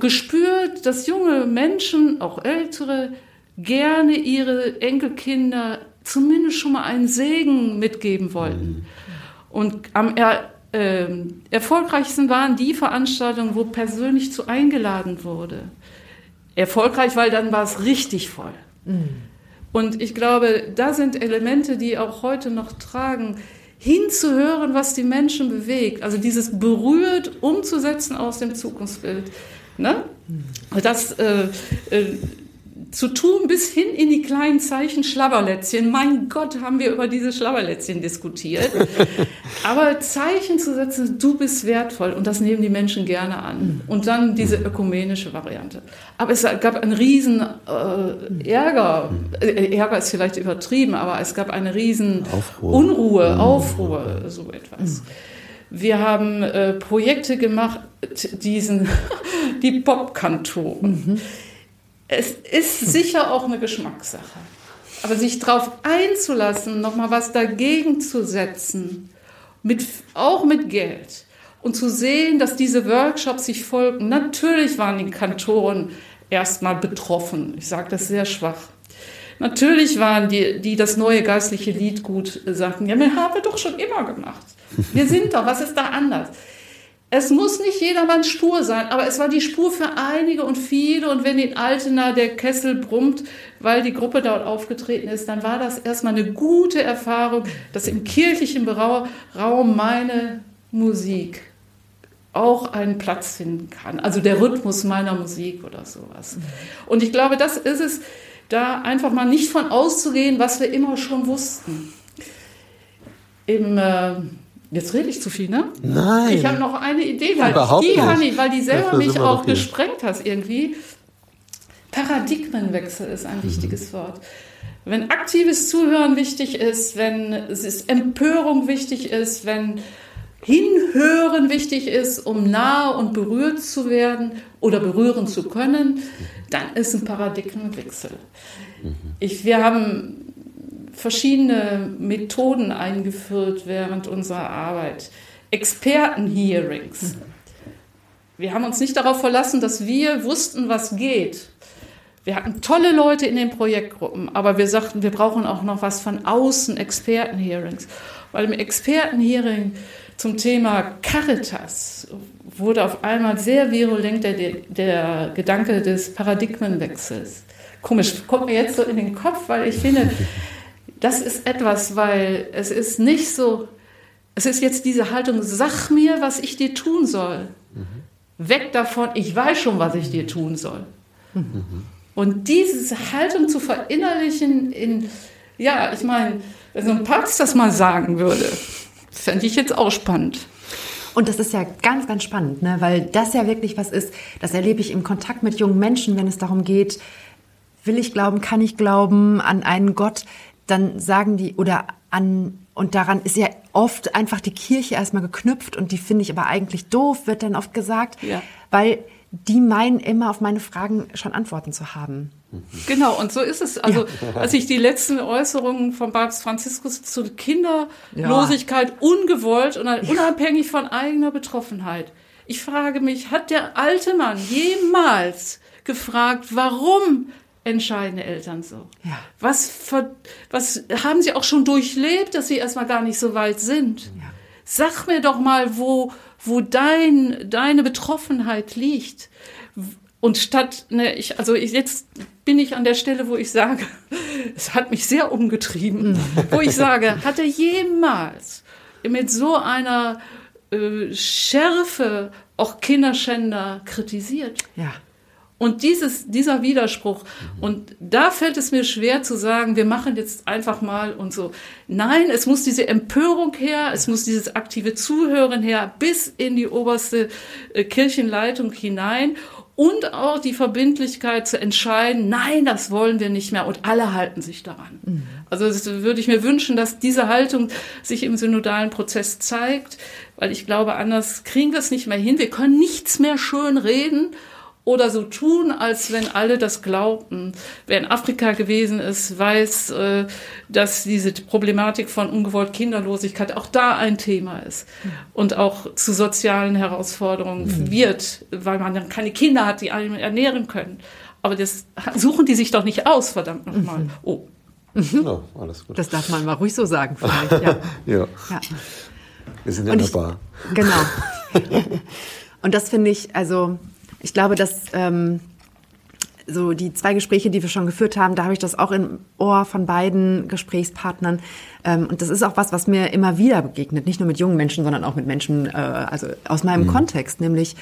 gespürt, dass junge Menschen, auch ältere, gerne ihre Enkelkinder zumindest schon mal einen Segen mitgeben wollten. Und am äh, erfolgreichsten waren die Veranstaltungen, wo persönlich zu eingeladen wurde. Erfolgreich, weil dann war es richtig voll. Mhm. Und ich glaube, da sind Elemente, die auch heute noch tragen, hinzuhören, was die Menschen bewegt. Also dieses berührt umzusetzen aus dem Zukunftsbild. Ne? Mhm. Das äh, äh, zu tun bis hin in die kleinen Zeichen Schlabberlätzchen. Mein Gott, haben wir über diese Schlabberlätzchen diskutiert. Aber Zeichen zu setzen, du bist wertvoll und das nehmen die Menschen gerne an. Und dann diese ökumenische Variante. Aber es gab einen riesen äh, Ärger. Äh, Ärger ist vielleicht übertrieben, aber es gab eine riesen Aufruhr. Unruhe, mhm. Aufruhr, so etwas. Wir haben äh, Projekte gemacht, diesen, die Popkantoren. Mhm es ist sicher auch eine Geschmackssache. Aber sich darauf einzulassen, nochmal was dagegen zu setzen, mit, auch mit Geld, und zu sehen, dass diese Workshops sich folgen. Natürlich waren die Kantoren erstmal betroffen. Ich sage das sehr schwach. Natürlich waren die, die das neue geistliche Lied gut sagten, ja, wir haben wir doch schon immer gemacht. Wir sind doch, was ist da anders? Es muss nicht jedermann stur sein, aber es war die Spur für einige und viele. Und wenn in Altena der Kessel brummt, weil die Gruppe dort aufgetreten ist, dann war das erstmal eine gute Erfahrung, dass im kirchlichen Raum meine Musik auch einen Platz finden kann. Also der Rhythmus meiner Musik oder sowas. Und ich glaube, das ist es, da einfach mal nicht von auszugehen, was wir immer schon wussten. Im äh, Jetzt rede ich zu viel, ne? Nein. Ich habe noch eine Idee, weil Überhaupt die, nicht. weil die selber mich auch gesprengt hast irgendwie. Paradigmenwechsel ist ein mhm. wichtiges Wort. Wenn aktives Zuhören wichtig ist, wenn es ist Empörung wichtig ist, wenn Hinhören wichtig ist, um nahe und berührt zu werden oder berühren zu können, dann ist ein Paradigmenwechsel. Ich, wir haben verschiedene Methoden eingeführt während unserer Arbeit. Experten-Hearings. Wir haben uns nicht darauf verlassen, dass wir wussten, was geht. Wir hatten tolle Leute in den Projektgruppen, aber wir sagten, wir brauchen auch noch was von außen, Experten-Hearings. Weil im Experten-Hearing zum Thema Caritas wurde auf einmal sehr virulent der, der Gedanke des Paradigmenwechsels. Komisch, kommt mir jetzt so in den Kopf, weil ich finde, das ist etwas, weil es ist nicht so, es ist jetzt diese Haltung, sag mir, was ich dir tun soll. Mhm. Weg davon, ich weiß schon, was ich dir tun soll. Mhm. Und diese Haltung zu verinnerlichen in, ja, ich meine, wenn so ein Papst das mal sagen würde, fände ich jetzt auch spannend. Und das ist ja ganz, ganz spannend, ne? weil das ja wirklich was ist, das erlebe ich im Kontakt mit jungen Menschen, wenn es darum geht, will ich glauben, kann ich glauben an einen Gott, dann sagen die, oder an, und daran ist ja oft einfach die Kirche erstmal geknüpft und die finde ich aber eigentlich doof, wird dann oft gesagt, ja. weil die meinen immer auf meine Fragen schon Antworten zu haben. Genau, und so ist es. Also, ja. als ich die letzten Äußerungen von Papst Franziskus zu Kinderlosigkeit ja. ungewollt und unabhängig von eigener Betroffenheit. Ich frage mich, hat der alte Mann jemals gefragt, warum entscheiden Eltern so? Ja. Was, ver, was haben sie auch schon durchlebt, dass sie erstmal gar nicht so weit sind? Ja. Sag mir doch mal, wo, wo dein, deine Betroffenheit liegt. Und statt, ne, ich, also ich, jetzt bin ich an der Stelle, wo ich sage, es hat mich sehr umgetrieben, mhm. wo ich sage, hat er jemals mit so einer äh, Schärfe auch Kinderschänder kritisiert? Ja. Und dieses, dieser Widerspruch, und da fällt es mir schwer zu sagen, wir machen jetzt einfach mal und so. Nein, es muss diese Empörung her, es muss dieses aktive Zuhören her, bis in die oberste äh, Kirchenleitung hinein und auch die Verbindlichkeit zu entscheiden, nein, das wollen wir nicht mehr und alle halten sich daran. Mhm. Also das würde ich mir wünschen, dass diese Haltung sich im synodalen Prozess zeigt, weil ich glaube, anders kriegen wir es nicht mehr hin. Wir können nichts mehr schön reden oder so tun, als wenn alle das glaubten. Wer in Afrika gewesen ist, weiß, äh, dass diese Problematik von ungewollt Kinderlosigkeit auch da ein Thema ist und auch zu sozialen Herausforderungen mhm. wird, weil man dann keine Kinder hat, die einen ernähren können. Aber das suchen die sich doch nicht aus, verdammt nochmal. Mhm. Oh. Mhm. Ja, alles gut. Das darf man mal ruhig so sagen, vielleicht. Ja. ja. ja. Wir sind ja in der Bar. Genau. Und das finde ich, also ich glaube, dass ähm, so die zwei Gespräche, die wir schon geführt haben, da habe ich das auch im Ohr von beiden Gesprächspartnern. Ähm, und das ist auch was, was mir immer wieder begegnet, nicht nur mit jungen Menschen, sondern auch mit Menschen, äh, also aus meinem mhm. Kontext, nämlich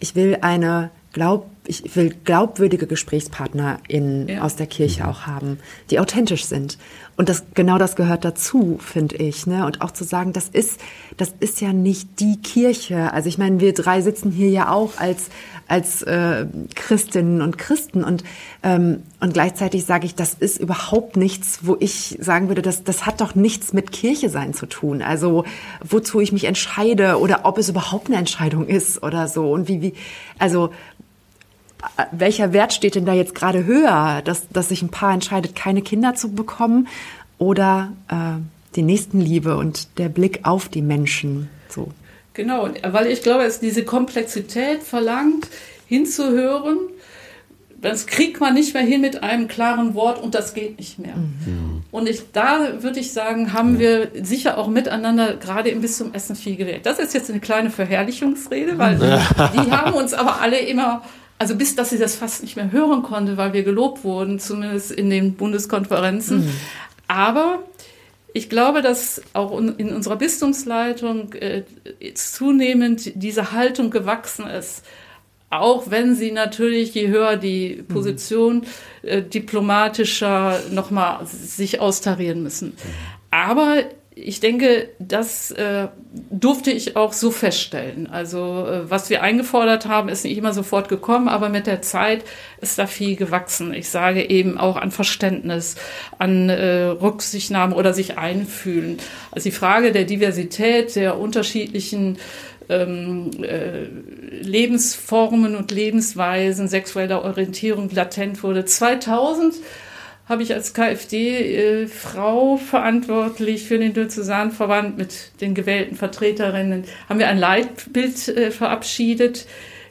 ich will eine glaub, ich will glaubwürdige Gesprächspartner in, ja. aus der Kirche auch haben, die authentisch sind. Und das, genau das gehört dazu, finde ich, ne? Und auch zu sagen, das ist, das ist ja nicht die Kirche. Also ich meine, wir drei sitzen hier ja auch als, als äh, Christinnen und Christen und, ähm, und gleichzeitig sage ich, das ist überhaupt nichts, wo ich sagen würde, das, das hat doch nichts mit Kirche sein zu tun. Also wozu ich mich entscheide oder ob es überhaupt eine Entscheidung ist oder so. Und wie, wie, also welcher Wert steht denn da jetzt gerade höher, dass, dass sich ein Paar entscheidet, keine Kinder zu bekommen oder äh, die Nächstenliebe und der Blick auf die Menschen so? Genau, weil ich glaube, es diese Komplexität verlangt, hinzuhören. Das kriegt man nicht mehr hin mit einem klaren Wort und das geht nicht mehr. Mhm. Und ich, da würde ich sagen, haben wir sicher auch miteinander gerade im Bistum Essen viel geredet. Das ist jetzt eine kleine Verherrlichungsrede, weil die haben uns aber alle immer also bis dass sie das fast nicht mehr hören konnte, weil wir gelobt wurden, zumindest in den Bundeskonferenzen. Mhm. Aber ich glaube, dass auch in unserer Bistumsleitung äh, zunehmend diese Haltung gewachsen ist. Auch wenn sie natürlich, je höher die mhm. Position, äh, diplomatischer nochmal sich austarieren müssen. Mhm. Aber ich denke, das äh, durfte ich auch so feststellen. Also äh, was wir eingefordert haben, ist nicht immer sofort gekommen, aber mit der Zeit ist da viel gewachsen. Ich sage eben auch an Verständnis, an äh, Rücksichtnahme oder sich einfühlen. Also die Frage der Diversität, der unterschiedlichen ähm, äh, Lebensformen und Lebensweisen, sexueller Orientierung latent wurde. 2000 habe ich als KfD-Frau äh, verantwortlich für den Diözesanverband mit den gewählten Vertreterinnen, haben wir ein Leitbild äh, verabschiedet,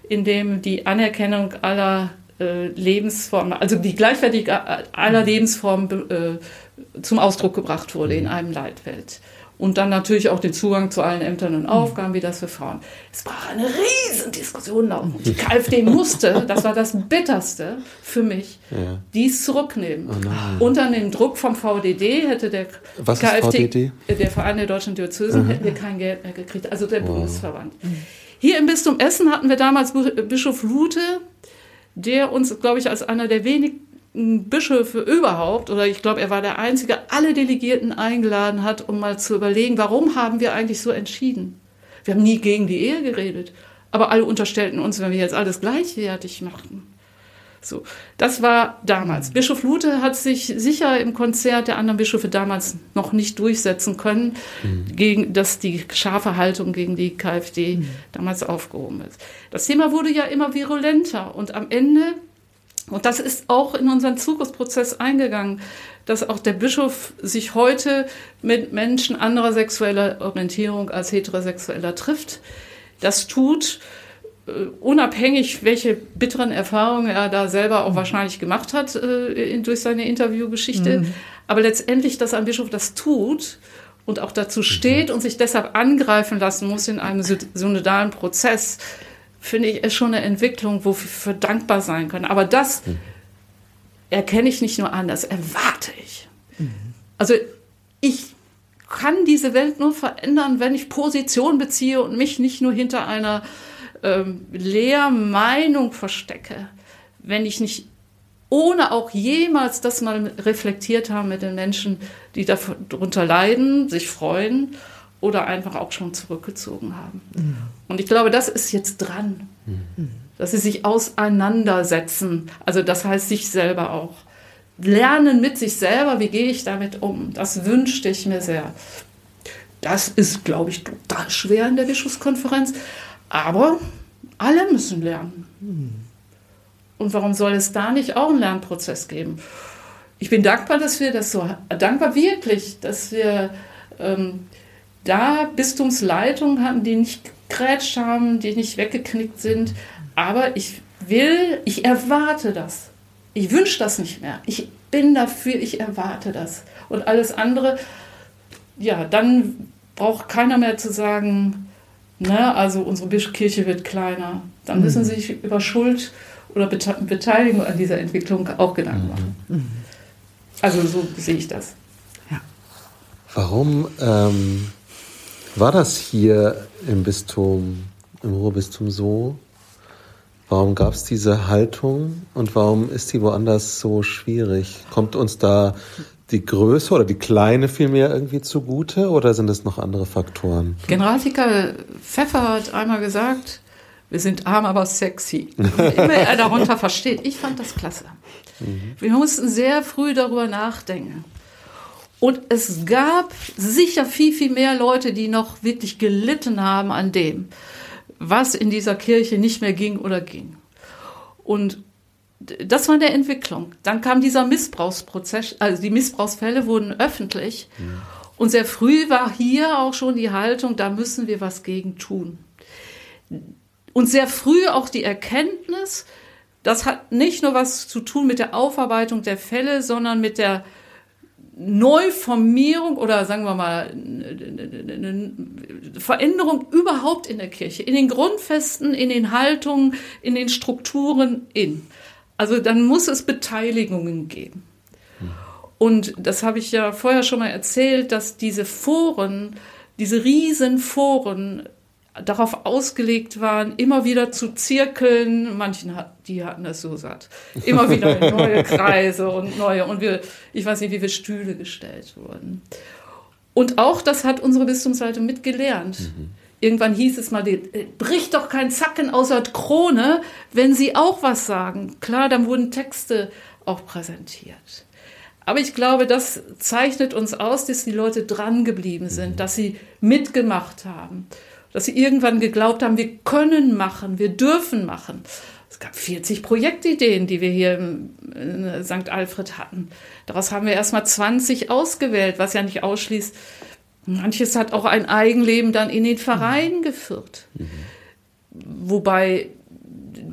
in dem die Anerkennung aller äh, Lebensformen, also die Gleichwertigkeit aller Lebensformen äh, zum Ausdruck gebracht wurde in einem Leitbild und dann natürlich auch den Zugang zu allen Ämtern und Aufgaben, wie das für Frauen. Es brach eine riesen Diskussion laufen. Die KfD musste, das war das Bitterste für mich, ja. dies zurücknehmen. Oh Unter dem Druck vom VDD hätte der Was KfD, der Verein der deutschen Diözesen, mhm. hätten wir kein Geld mehr gekriegt, also der wow. Bundesverband. Hier im Bistum Essen hatten wir damals Bischof Lute, der uns, glaube ich, als einer der wenigen Bischöfe überhaupt, oder ich glaube, er war der Einzige, alle Delegierten eingeladen hat, um mal zu überlegen, warum haben wir eigentlich so entschieden? Wir haben nie gegen die Ehe geredet, aber alle unterstellten uns, wenn wir jetzt alles gleichwertig machten. So, das war damals. Mhm. Bischof Lute hat sich sicher im Konzert der anderen Bischöfe damals noch nicht durchsetzen können, mhm. gegen, dass die scharfe Haltung gegen die KfD mhm. damals aufgehoben ist. Das Thema wurde ja immer virulenter und am Ende und das ist auch in unseren Zugriffsprozess eingegangen, dass auch der Bischof sich heute mit Menschen anderer sexueller Orientierung als heterosexueller trifft. Das tut äh, unabhängig, welche bitteren Erfahrungen er da selber auch wahrscheinlich gemacht hat äh, durch seine Interviewgeschichte. Mhm. Aber letztendlich, dass ein Bischof das tut und auch dazu steht mhm. und sich deshalb angreifen lassen muss in einem synodalen Prozess, finde ich, ist schon eine Entwicklung, wofür wir dankbar sein können. Aber das mhm. erkenne ich nicht nur an, das erwarte ich. Mhm. Also ich kann diese Welt nur verändern, wenn ich Position beziehe und mich nicht nur hinter einer ähm, Lehrmeinung verstecke. Wenn ich nicht ohne auch jemals das mal reflektiert haben mit den Menschen, die darunter leiden, sich freuen oder einfach auch schon zurückgezogen haben. Mhm. Und ich glaube, das ist jetzt dran, mhm. dass sie sich auseinandersetzen. Also das heißt sich selber auch. Lernen mit sich selber, wie gehe ich damit um? Das wünschte ich mir sehr. Das ist, glaube ich, total schwer in der Bischofskonferenz. Aber alle müssen lernen. Mhm. Und warum soll es da nicht auch einen Lernprozess geben? Ich bin dankbar, dass wir das so, dankbar wirklich, dass wir ähm, da Bistumsleitungen hatten, die nicht gegrätscht haben, die nicht weggeknickt sind. Aber ich will, ich erwarte das. Ich wünsche das nicht mehr. Ich bin dafür, ich erwarte das. Und alles andere, ja, dann braucht keiner mehr zu sagen, ne, also unsere Kirche wird kleiner. Dann mhm. müssen sie sich über Schuld oder Beteiligung an dieser Entwicklung auch Gedanken machen. Mhm. Also so sehe ich das. Ja. Warum ähm, war das hier im Bistum, im Ruhrbistum so? Warum gab es diese Haltung und warum ist sie woanders so schwierig? Kommt uns da die Größe oder die Kleine vielmehr irgendwie zugute oder sind es noch andere Faktoren? Generalvikar Pfeffer hat einmal gesagt, wir sind arm, aber sexy. Immer er darunter versteht. Ich fand das klasse. Mhm. Wir mussten sehr früh darüber nachdenken. Und es gab sicher viel, viel mehr Leute, die noch wirklich gelitten haben an dem, was in dieser Kirche nicht mehr ging oder ging. Und das war eine Entwicklung. Dann kam dieser Missbrauchsprozess, also die Missbrauchsfälle wurden öffentlich. Mhm. Und sehr früh war hier auch schon die Haltung, da müssen wir was gegen tun. Und sehr früh auch die Erkenntnis, das hat nicht nur was zu tun mit der Aufarbeitung der Fälle, sondern mit der Neuformierung oder sagen wir mal eine Veränderung überhaupt in der Kirche, in den Grundfesten, in den Haltungen, in den Strukturen in. Also dann muss es Beteiligungen geben. Und das habe ich ja vorher schon mal erzählt, dass diese Foren, diese riesen Foren darauf ausgelegt waren, immer wieder zu zirkeln. Manchen hat, die hatten das so satt. Immer wieder neue Kreise und neue. Und wir, ich weiß nicht, wie viele Stühle gestellt wurden. Und auch das hat unsere Bistumsleitung mitgelernt. Mhm. Irgendwann hieß es mal, äh, bricht doch kein Zacken außer Krone, wenn Sie auch was sagen. Klar, dann wurden Texte auch präsentiert. Aber ich glaube, das zeichnet uns aus, dass die Leute dran geblieben sind, mhm. dass sie mitgemacht haben, dass sie irgendwann geglaubt haben, wir können machen, wir dürfen machen. Es gab 40 Projektideen, die wir hier in St. Alfred hatten. Daraus haben wir erstmal 20 ausgewählt, was ja nicht ausschließt. Manches hat auch ein Eigenleben dann in den Vereinen mhm. geführt. Mhm. Wobei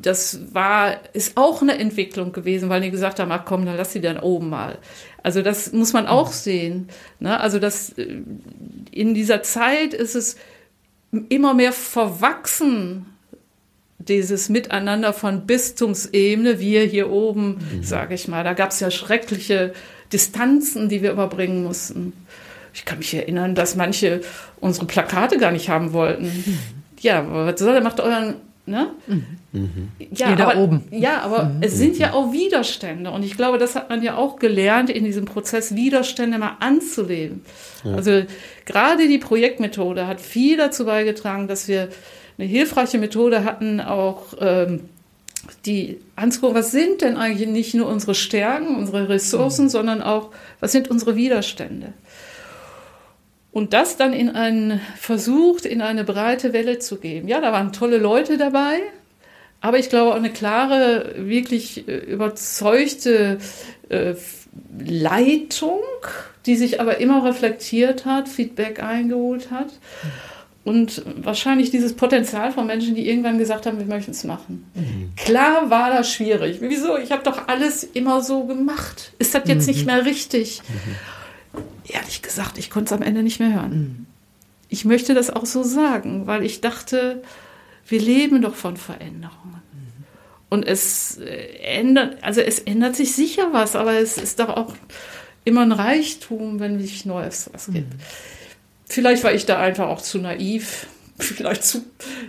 das war, ist auch eine Entwicklung gewesen, weil die gesagt haben, ach komm, dann lass sie dann oben mal. Also das muss man auch sehen. Ne? Also das, äh, in dieser Zeit ist es immer mehr verwachsen, dieses Miteinander von Bistumsebene, wir hier oben, mhm. sage ich mal. Da gab es ja schreckliche Distanzen, die wir überbringen mussten. Ich kann mich erinnern, dass manche unsere Plakate gar nicht haben wollten. Mhm. Ja, was soll er macht euren Ne? Mhm. Ja, da oben. Ja, aber mhm. es sind ja auch Widerstände. Und ich glaube, das hat man ja auch gelernt, in diesem Prozess Widerstände mal anzuleben. Ja. Also gerade die Projektmethode hat viel dazu beigetragen, dass wir eine hilfreiche Methode hatten, auch ähm, die anzugucken, was sind denn eigentlich nicht nur unsere Stärken, unsere Ressourcen, mhm. sondern auch, was sind unsere Widerstände. Und das dann in einen versucht, in eine breite Welle zu geben. Ja, da waren tolle Leute dabei, aber ich glaube auch eine klare, wirklich äh, überzeugte äh, Leitung, die sich aber immer reflektiert hat, Feedback eingeholt hat. Und wahrscheinlich dieses Potenzial von Menschen, die irgendwann gesagt haben, wir möchten es machen. Mhm. Klar war das schwierig. Wieso? Ich habe doch alles immer so gemacht. Ist das jetzt mhm. nicht mehr richtig? Mhm ehrlich gesagt, ich konnte es am Ende nicht mehr hören. Mhm. Ich möchte das auch so sagen, weil ich dachte, wir leben doch von Veränderungen. Mhm. Und es äh, ändert, also es ändert sich sicher was, aber es ist doch auch immer ein Reichtum, wenn sich Neues was gibt. Mhm. Vielleicht war ich da einfach auch zu naiv, vielleicht zu,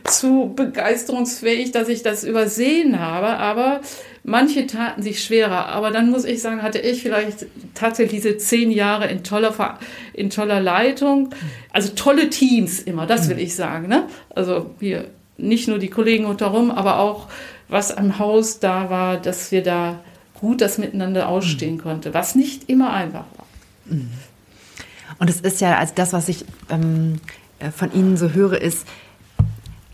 zu begeisterungsfähig, dass ich das übersehen habe, aber Manche taten sich schwerer, aber dann muss ich sagen, hatte ich vielleicht tatsächlich diese zehn Jahre in toller, in toller Leitung, also tolle Teams immer, das will ich sagen. Ne? Also hier nicht nur die Kollegen unterrum, aber auch was am Haus da war, dass wir da gut das miteinander ausstehen mhm. konnte, was nicht immer einfach war. Mhm. Und es ist ja, also das, was ich ähm, äh, von Ihnen so höre, ist,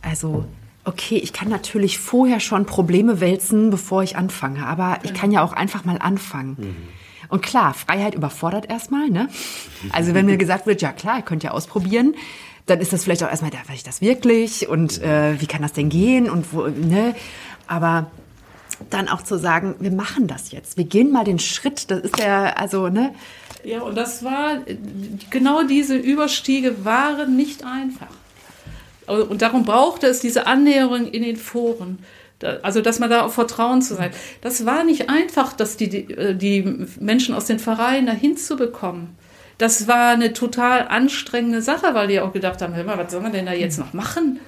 also okay, ich kann natürlich vorher schon Probleme wälzen, bevor ich anfange, aber ich kann ja auch einfach mal anfangen. Mhm. Und klar, Freiheit überfordert erstmal, ne? Also wenn mir gesagt wird, ja klar, ihr könnt ja ausprobieren, dann ist das vielleicht auch erstmal, darf ich das wirklich und äh, wie kann das denn gehen und wo, ne? Aber dann auch zu sagen, wir machen das jetzt, wir gehen mal den Schritt, das ist ja, also, ne? Ja, und das war, genau diese Überstiege waren nicht einfach. Und darum brauchte es diese Annäherung in den Foren. Also, dass man da auf Vertrauen zu sein. Das war nicht einfach, dass die, die, äh, Menschen aus den Vereinen dahin zu bekommen. Das war eine total anstrengende Sache, weil die auch gedacht haben, hör mal, was sollen wir denn da jetzt noch machen?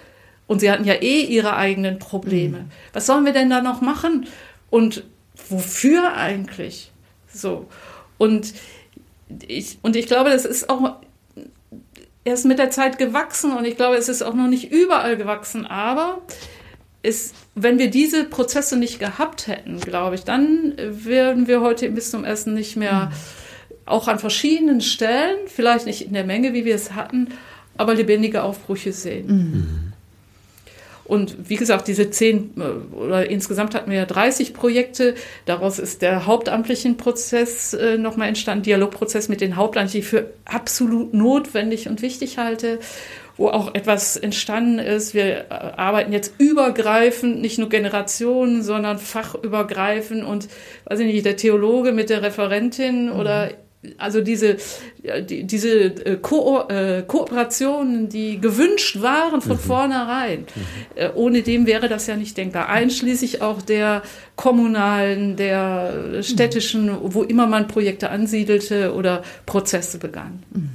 Und sie hatten ja eh ihre eigenen Probleme. Was sollen wir denn da noch machen? Und wofür eigentlich? So. Und ich, und ich glaube, das ist auch er ist mit der Zeit gewachsen und ich glaube, es ist auch noch nicht überall gewachsen, aber ist, wenn wir diese Prozesse nicht gehabt hätten, glaube ich, dann würden wir heute im Bistum Essen nicht mehr mhm. Auch an verschiedenen Stellen, vielleicht nicht in der Menge, wie wir es hatten, aber lebendige Aufbrüche sehen. Mhm. Und wie gesagt, diese zehn äh, oder insgesamt hatten wir ja 30 Projekte. Daraus ist der hauptamtlichen Prozess äh, nochmal entstanden, Dialogprozess mit den Hauptamtlichen, die ich für absolut notwendig und wichtig halte wo auch etwas entstanden ist. Wir äh, arbeiten jetzt übergreifend, nicht nur Generationen, sondern fachübergreifend und, weiß ich nicht, der Theologe mit der Referentin mhm. oder also diese, die, diese äh, Ko äh, Kooperationen, die gewünscht waren von mhm. vornherein, mhm. Äh, ohne dem wäre das ja nicht denkbar. Einschließlich auch der kommunalen, der städtischen, wo immer man Projekte ansiedelte oder Prozesse begann. Mhm.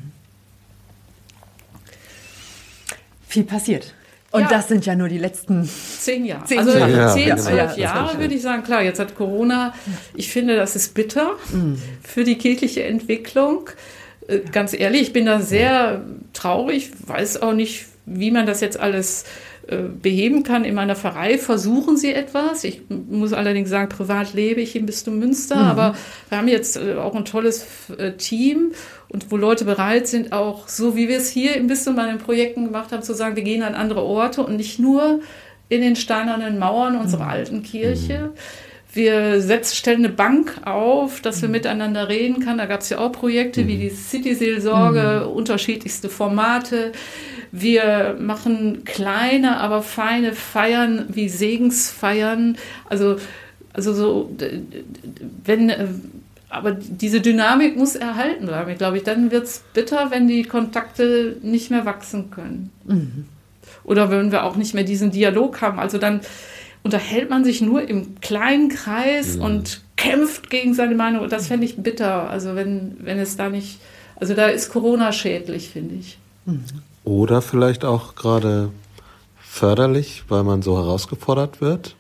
Viel passiert. Und ja. das sind ja nur die letzten zehn Jahre. Zehn also Jahre. zehn, zwölf ja, Jahre würde ich sagen. Klar, jetzt hat Corona, ich finde, das ist bitter mhm. für die kirchliche Entwicklung. äh, ganz ehrlich, ich bin da sehr traurig, weiß auch nicht, wie man das jetzt alles äh, beheben kann. In meiner Pfarrei versuchen sie etwas. Ich muss allerdings sagen, privat lebe ich im Bistum Münster, mhm. aber wir haben jetzt äh, auch ein tolles Team und wo Leute bereit sind, auch so wie wir es hier im Bistum bei den Projekten gemacht haben, zu sagen, wir gehen an andere Orte und nicht nur in den steinernen Mauern unserer mhm. alten Kirche. Mhm wir setzen, stellen eine Bank auf, dass wir mhm. miteinander reden kann. Da gab es ja auch Projekte mhm. wie die City-Seelsorge, mhm. unterschiedlichste Formate. Wir machen kleine, aber feine Feiern wie Segensfeiern. Also, also so, wenn, äh, aber diese Dynamik muss erhalten bleiben. Ich glaube, dann wird es bitter, wenn die Kontakte nicht mehr wachsen können. Mhm. Oder wenn wir auch nicht mehr diesen Dialog haben. Also dann, unterhält man sich nur im kleinen Kreis mhm. und kämpft gegen seine Meinung. Das fände ich bitter. Also wenn, wenn es da nicht, also da ist Corona schädlich, finde ich. Mhm. Oder vielleicht auch gerade förderlich, weil man so herausgefordert wird,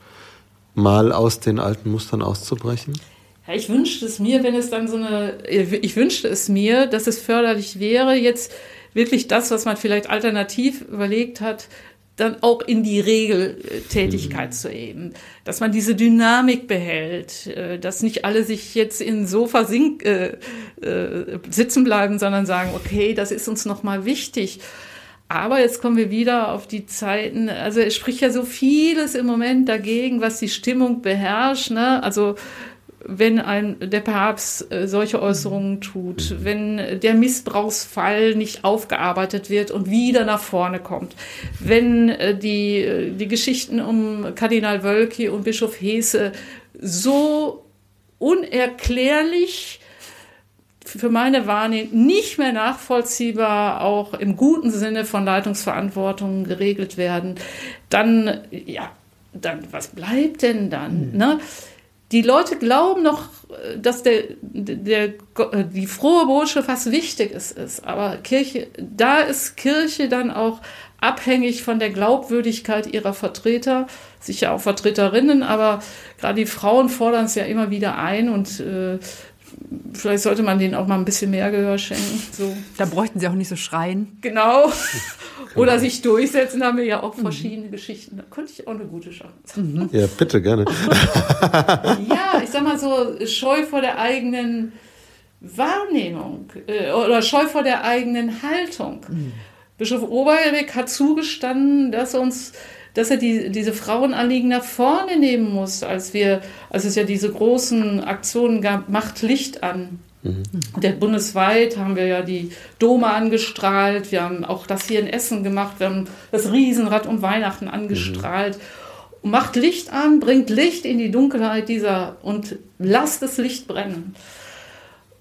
mal aus den alten Mustern auszubrechen? Ja, ich wünschte es mir, wenn es dann so eine, ich wünschte es mir, dass es förderlich wäre, jetzt wirklich das, was man vielleicht alternativ überlegt hat, dann auch in die Regeltätigkeit mhm. zu heben, dass man diese Dynamik behält, äh, dass nicht alle sich jetzt in Sofa sink, äh, äh, sitzen bleiben, sondern sagen, okay, das ist uns nochmal wichtig. Aber jetzt kommen wir wieder auf die Zeiten. Also es spricht ja so vieles im Moment dagegen, was die Stimmung beherrscht. Ne? Also wenn ein, der Papst äh, solche Äußerungen tut, wenn der Missbrauchsfall nicht aufgearbeitet wird und wieder nach vorne kommt, wenn äh, die, äh, die Geschichten um Kardinal Wölki und Bischof Hese so unerklärlich für meine Wahrnehmung nicht mehr nachvollziehbar auch im guten Sinne von Leitungsverantwortung geregelt werden, dann, ja, dann, was bleibt denn dann? Mhm. Ne? Die Leute glauben noch, dass der, der, die frohe Botschaft was Wichtiges ist. Aber Kirche, da ist Kirche dann auch abhängig von der Glaubwürdigkeit ihrer Vertreter, sicher auch Vertreterinnen, aber gerade die Frauen fordern es ja immer wieder ein und äh, vielleicht sollte man denen auch mal ein bisschen mehr Gehör schenken. So. Da bräuchten sie auch nicht so schreien. Genau. Oder sich durchsetzen, da haben wir ja auch verschiedene mhm. Geschichten. Da könnte ich auch eine gute schaffen. Mhm. Ja, bitte, gerne. ja, ich sag mal so, scheu vor der eigenen Wahrnehmung äh, oder scheu vor der eigenen Haltung. Mhm. Bischof Oberbeck hat zugestanden, dass uns dass er die, diese Frauenanliegen nach vorne nehmen muss, als wir, als es ja diese großen Aktionen gab, macht Licht an. Mhm. Der bundesweit haben wir ja die Dome angestrahlt, wir haben auch das hier in Essen gemacht, wir haben das Riesenrad um Weihnachten angestrahlt. Mhm. Macht Licht an, bringt Licht in die Dunkelheit dieser und lasst das Licht brennen.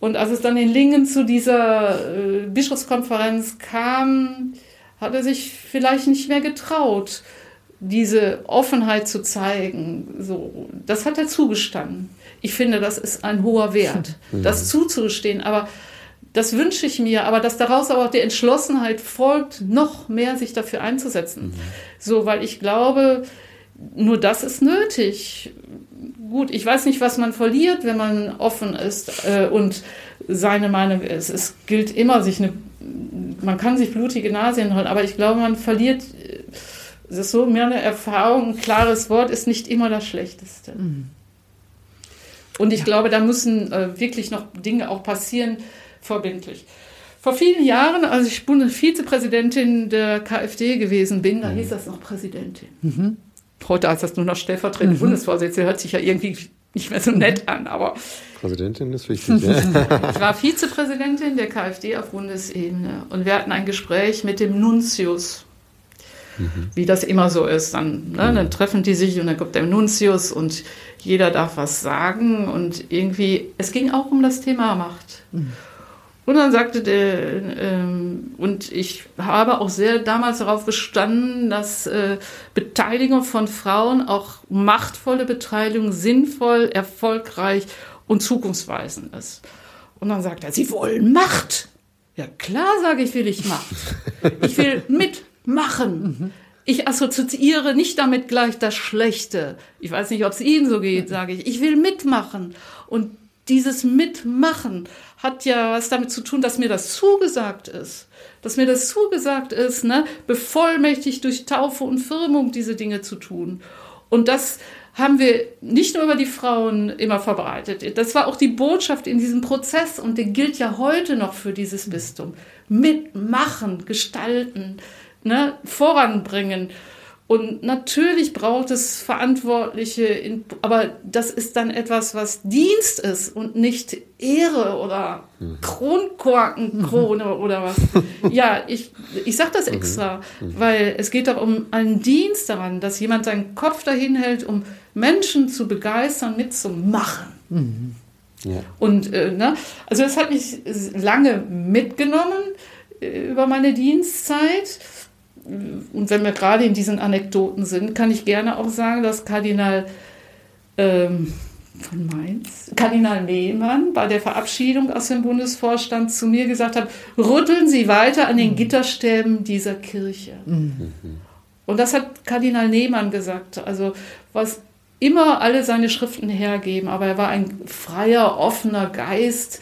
Und als es dann in Lingen zu dieser äh, Bischofskonferenz kam, hat er sich vielleicht nicht mehr getraut, diese Offenheit zu zeigen. So, das hat er zugestanden. Ich finde, das ist ein hoher Wert, mhm. das zuzustehen. Aber das wünsche ich mir, aber dass daraus auch die Entschlossenheit folgt, noch mehr sich dafür einzusetzen. Mhm. So, weil ich glaube, nur das ist nötig. Gut, ich weiß nicht, was man verliert, wenn man offen ist äh, und seine Meinung ist. Es gilt immer, sich eine, man kann sich blutige Nasien holen, aber ich glaube, man verliert, das ist so mehr eine Erfahrung, ein klares Wort ist nicht immer das Schlechteste. Mhm. Und ich ja. glaube, da müssen äh, wirklich noch Dinge auch passieren, verbindlich. Vor vielen Jahren, als ich Vizepräsidentin der KfD gewesen bin, da mhm. hieß das noch Präsidentin. Mhm. Heute heißt das nur noch stellvertretende mhm. Bundesvorsitzende, hört sich ja irgendwie nicht mehr so nett an, aber. Präsidentin ist wichtig, ja. ich war Vizepräsidentin der KfD auf Bundesebene und wir hatten ein Gespräch mit dem Nuntius Mhm. Wie das immer so ist. Dann, ne, mhm. dann treffen die sich und dann kommt der Nuntius und jeder darf was sagen. Und irgendwie, es ging auch um das Thema Macht. Mhm. Und dann sagte der, ähm, und ich habe auch sehr damals darauf bestanden, dass äh, Beteiligung von Frauen, auch machtvolle Beteiligung, sinnvoll, erfolgreich und zukunftsweisend ist. Und dann sagt er, Sie wollen Macht. Ja klar, sage ich, will ich Macht. Ich will mit machen. Mhm. Ich assoziiere nicht damit gleich das Schlechte. Ich weiß nicht, ob es Ihnen so geht, sage ich. Ich will mitmachen. Und dieses Mitmachen hat ja was damit zu tun, dass mir das zugesagt ist. Dass mir das zugesagt ist, ne, bevollmächtigt durch Taufe und Firmung diese Dinge zu tun. Und das haben wir nicht nur über die Frauen immer verbreitet. Das war auch die Botschaft in diesem Prozess und der gilt ja heute noch für dieses Bistum. Mitmachen, gestalten, ne, voranbringen. Und natürlich braucht es Verantwortliche, aber das ist dann etwas, was Dienst ist und nicht Ehre oder mhm. Kronkorkenkrone oder was. Ja, ich, ich sage das mhm. extra, mhm. weil es geht doch um einen Dienst daran, dass jemand seinen Kopf dahin hält, um Menschen zu begeistern, mitzumachen. Ja. Und äh, ne, also das hat mich lange mitgenommen äh, über meine Dienstzeit und wenn wir gerade in diesen Anekdoten sind, kann ich gerne auch sagen, dass Kardinal ähm, von Mainz, Kardinal Nehmann bei der Verabschiedung aus dem Bundesvorstand zu mir gesagt hat, rütteln Sie weiter an den mhm. Gitterstäben dieser Kirche. Mhm. Und das hat Kardinal Nehmann gesagt. Also was immer alle seine Schriften hergeben, aber er war ein freier, offener Geist,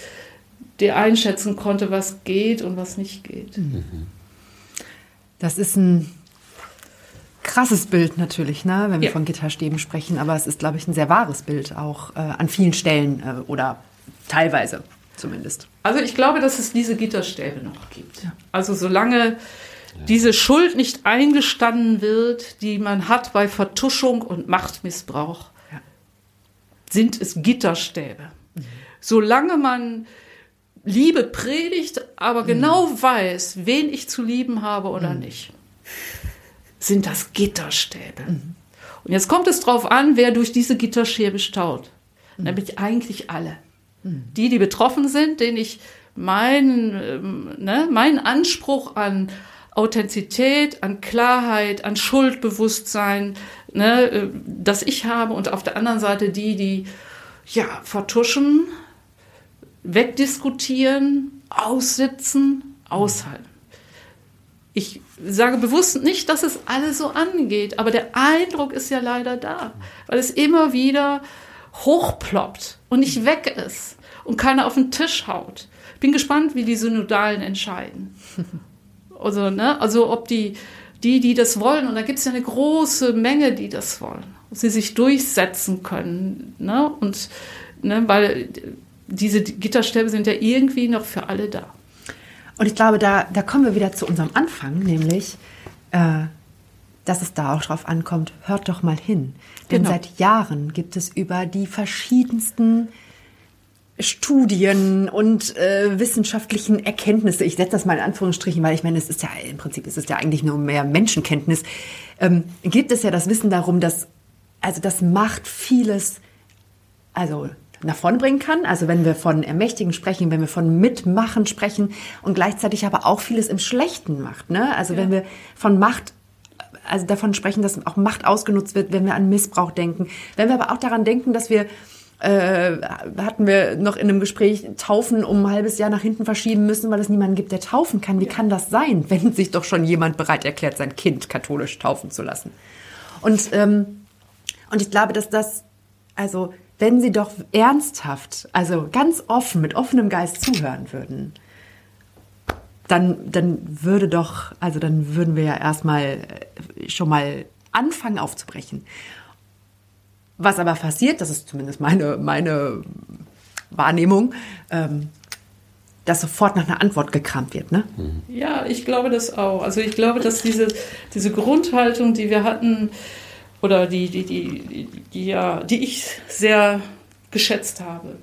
der einschätzen konnte, was geht und was nicht geht. Mhm. Das ist ein krasses Bild natürlich, ne, wenn wir ja. von Gitterstäben sprechen, aber es ist, glaube ich, ein sehr wahres Bild auch äh, an vielen Stellen äh, oder teilweise zumindest. Also ich glaube, dass es diese Gitterstäbe noch gibt. Ja. Also solange diese Schuld nicht eingestanden wird, die man hat bei Vertuschung und Machtmissbrauch, ja. sind es Gitterstäbe. Mhm. Solange man Liebe predigt, aber genau mhm. weiß, wen ich zu lieben habe oder mhm. nicht, sind das Gitterstäbe. Mhm. Und jetzt kommt es darauf an, wer durch diese Gitterstäbe staut. Mhm. Nämlich eigentlich alle. Mhm. Die, die betroffen sind, denen ich meinen, ähm, ne, meinen Anspruch an Authentizität, an Klarheit, an Schuldbewusstsein, ne, äh, das ich habe. Und auf der anderen Seite die, die ja, vertuschen, wegdiskutieren, aussitzen, aushalten. Ich sage bewusst nicht, dass es alle so angeht, aber der Eindruck ist ja leider da, weil es immer wieder hochploppt und nicht weg ist und keiner auf den Tisch haut. Ich bin gespannt, wie die Synodalen entscheiden. Also, ne, also ob die, die, die das wollen, und da gibt es ja eine große Menge, die das wollen, sie sich durchsetzen können. Ne, und ne, weil diese Gitterstäbe sind ja irgendwie noch für alle da. Und ich glaube, da, da kommen wir wieder zu unserem Anfang, nämlich, äh, dass es da auch drauf ankommt, hört doch mal hin. Denn genau. seit Jahren gibt es über die verschiedensten Studien und äh, wissenschaftlichen Erkenntnisse, ich setze das mal in Anführungsstrichen, weil ich meine, es ist ja im Prinzip ist es ja eigentlich nur mehr Menschenkenntnis, ähm, gibt es ja das Wissen darum, dass also das macht vieles, also nach vorne bringen kann. Also wenn wir von Ermächtigen sprechen, wenn wir von Mitmachen sprechen und gleichzeitig aber auch vieles im Schlechten macht. Ne? Also ja. wenn wir von Macht also davon sprechen, dass auch Macht ausgenutzt wird, wenn wir an Missbrauch denken. Wenn wir aber auch daran denken, dass wir äh, hatten wir noch in einem Gespräch Taufen um ein halbes Jahr nach hinten verschieben müssen, weil es niemanden gibt, der taufen kann. Wie ja. kann das sein, wenn sich doch schon jemand bereit erklärt, sein Kind katholisch taufen zu lassen? Und ähm, und ich glaube, dass das also wenn Sie doch ernsthaft, also ganz offen, mit offenem Geist zuhören würden, dann, dann würde doch, also dann würden wir ja erstmal äh, schon mal anfangen aufzubrechen. Was aber passiert, das ist zumindest meine, meine Wahrnehmung, ähm, dass sofort nach einer Antwort gekramt wird, ne? Ja, ich glaube das auch. Also ich glaube, dass diese, diese Grundhaltung, die wir hatten, oder die, die, die, die, ja, die ich sehr geschätzt habe.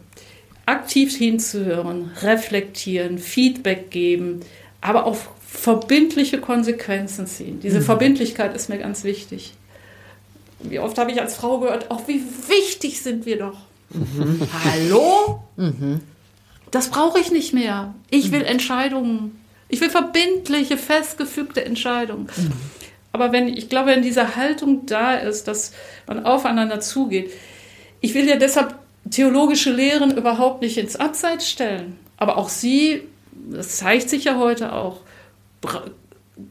Aktiv hinzuhören, reflektieren, Feedback geben, aber auch verbindliche Konsequenzen ziehen. Diese mhm. Verbindlichkeit ist mir ganz wichtig. Wie oft habe ich als Frau gehört, auch wie wichtig sind wir doch. Mhm. Hallo? Mhm. Das brauche ich nicht mehr. Ich will mhm. Entscheidungen. Ich will verbindliche, festgefügte Entscheidungen. Mhm. Aber wenn, ich glaube, wenn diese Haltung da ist, dass man aufeinander zugeht, ich will ja deshalb theologische Lehren überhaupt nicht ins Abseits stellen. Aber auch sie, das zeigt sich ja heute auch,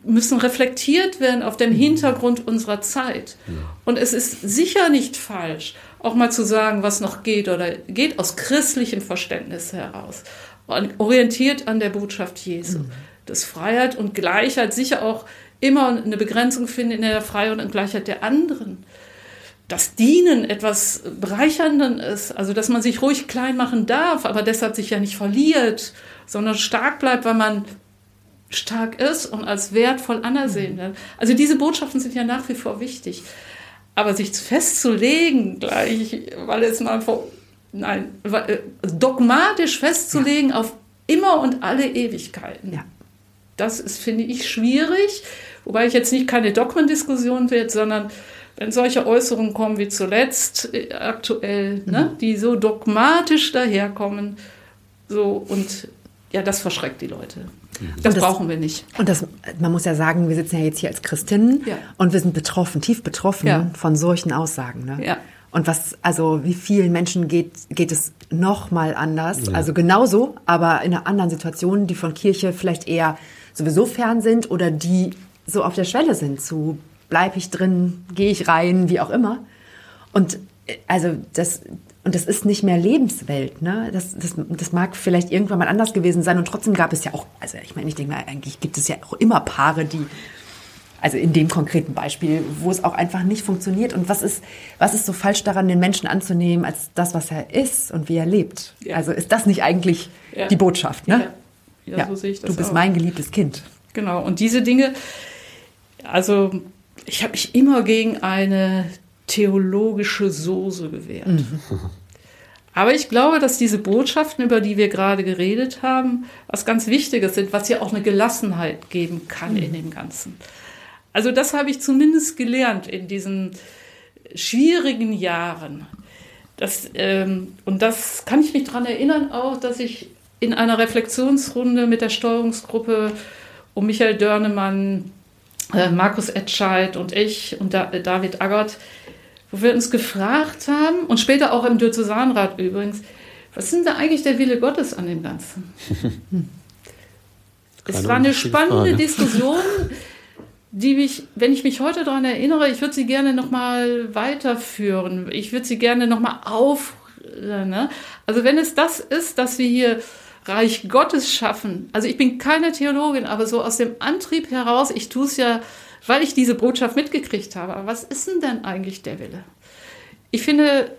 müssen reflektiert werden auf dem Hintergrund unserer Zeit. Und es ist sicher nicht falsch, auch mal zu sagen, was noch geht oder geht aus christlichem Verständnis heraus, orientiert an der Botschaft Jesu. Mhm. Dass Freiheit und Gleichheit sicher auch immer eine Begrenzung finden in der Freiheit und Gleichheit der anderen. Das Dienen etwas Bereichernden ist, also dass man sich ruhig klein machen darf, aber deshalb sich ja nicht verliert, sondern stark bleibt, weil man stark ist und als wertvoll anersehen wird. Also diese Botschaften sind ja nach wie vor wichtig. Aber sich festzulegen, gleich, weil es mal vor, nein, äh, dogmatisch festzulegen ja. auf immer und alle Ewigkeiten. Ja. Das ist, finde ich, schwierig. Wobei ich jetzt nicht keine Dogmendiskussion will, sondern wenn solche Äußerungen kommen wie zuletzt äh, aktuell, mhm. ne, die so dogmatisch daherkommen, so und ja, das verschreckt die Leute. Das, das, brauchen wir nicht. Und das, man muss ja sagen, wir sitzen ja jetzt hier als Christinnen ja. und wir sind betroffen, tief betroffen ja. von solchen Aussagen. Ne? Ja. Und was, also wie vielen Menschen geht, geht es noch mal anders? Ja. Also genauso, aber in einer anderen Situation, die von Kirche vielleicht eher sowieso fern sind oder die so auf der Schwelle sind zu bleib ich drin, gehe ich rein, wie auch immer. Und äh, also das, und das ist nicht mehr Lebenswelt. Ne? Das, das, das mag vielleicht irgendwann mal anders gewesen sein. Und trotzdem gab es ja auch, also ich meine, ich denke mal, eigentlich gibt es ja auch immer Paare, die, also in dem konkreten Beispiel, wo es auch einfach nicht funktioniert. Und was ist, was ist so falsch daran, den Menschen anzunehmen als das, was er ist und wie er lebt? Ja. Also ist das nicht eigentlich ja. die Botschaft? Ne? Ja. Ja, so sehe ich das. Du bist auch. mein geliebtes Kind. Genau. Und diese Dinge, also ich habe mich immer gegen eine theologische Soße gewährt. Mhm. Aber ich glaube, dass diese Botschaften, über die wir gerade geredet haben, was ganz Wichtiges sind, was ja auch eine Gelassenheit geben kann mhm. in dem Ganzen. Also das habe ich zumindest gelernt in diesen schwierigen Jahren. Das, ähm, und das kann ich mich daran erinnern auch, dass ich in einer Reflexionsrunde mit der Steuerungsgruppe um Michael Dörnemann, äh, Markus Etscheid und ich und da, David Aggert wo wir uns gefragt haben, und später auch im Diözesanrat übrigens, was ist denn da eigentlich der Wille Gottes an dem Ganzen? es war eine spannende Frage. Diskussion, die mich, wenn ich mich heute daran erinnere, ich würde sie gerne nochmal weiterführen. Ich würde sie gerne nochmal auf. Ne? Also wenn es das ist, dass wir hier Reich Gottes schaffen. Also ich bin keine Theologin, aber so aus dem Antrieb heraus, ich tue es ja weil ich diese Botschaft mitgekriegt habe. Aber was ist denn dann eigentlich der Wille? Ich finde,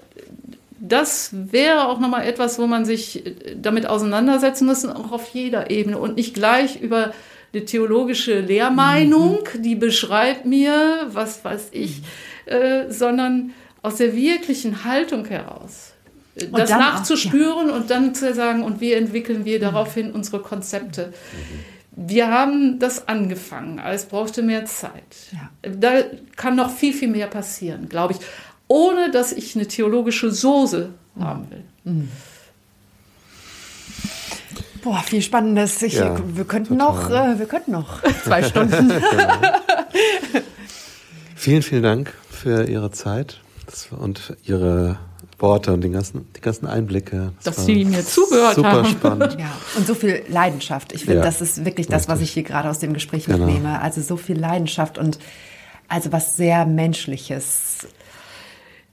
das wäre auch nochmal etwas, wo man sich damit auseinandersetzen muss, auch auf jeder Ebene und nicht gleich über eine theologische Lehrmeinung, mhm. die beschreibt mir, was weiß ich, mhm. äh, sondern aus der wirklichen Haltung heraus. Und das nachzuspüren auch, ja. und dann zu sagen, und wie entwickeln wir daraufhin unsere Konzepte. Mhm wir haben das angefangen, aber es brauchte mehr Zeit. Ja. Da kann noch viel, viel mehr passieren, glaube ich, ohne dass ich eine theologische Soße mhm. haben will. Mhm. Boah, viel Spannendes. Ich, ja, wir, könnten noch, äh, wir könnten noch zwei Stunden. vielen, vielen Dank für Ihre Zeit und Ihre Worte und den ganzen, die ganzen Einblicke. Das Dass Sie mir zugehört super haben. Super spannend. Ja, und so viel Leidenschaft. Ich finde, ja, das ist wirklich das, was ich hier gerade aus dem Gespräch genau. mitnehme. Also so viel Leidenschaft und also was sehr Menschliches.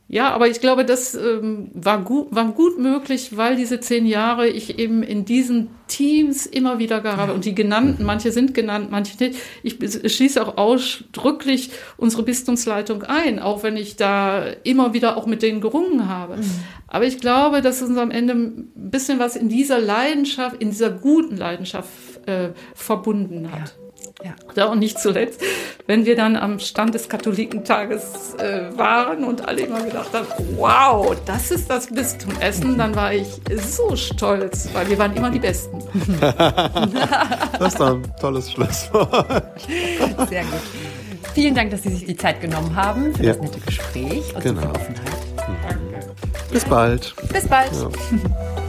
Ja, aber ich glaube, das ähm, war, gut, war gut möglich, weil diese zehn Jahre ich eben in diesen Teams immer wieder gehabt habe. Und die genannten, mhm. manche sind genannt, manche nicht. Ich schließe auch ausdrücklich unsere Bistumsleitung ein, auch wenn ich da immer wieder auch mit denen gerungen habe. Mhm. Aber ich glaube, dass es uns am Ende ein bisschen was in dieser Leidenschaft, in dieser guten Leidenschaft äh, verbunden hat. Ja. Ja. Ja. Und nicht zuletzt, wenn wir dann am Stand des Katholikentages äh, waren und alle immer gedacht haben, wow, das ist das Bistum Essen, dann war ich so stolz, weil wir waren immer die Besten. das ist doch ein tolles Schlusswort. Sehr gut. Vielen Dank, dass Sie sich die Zeit genommen haben für ja. das nette Gespräch und genau. für die Offenheit. Danke. Bis bald. Bis bald. Ja.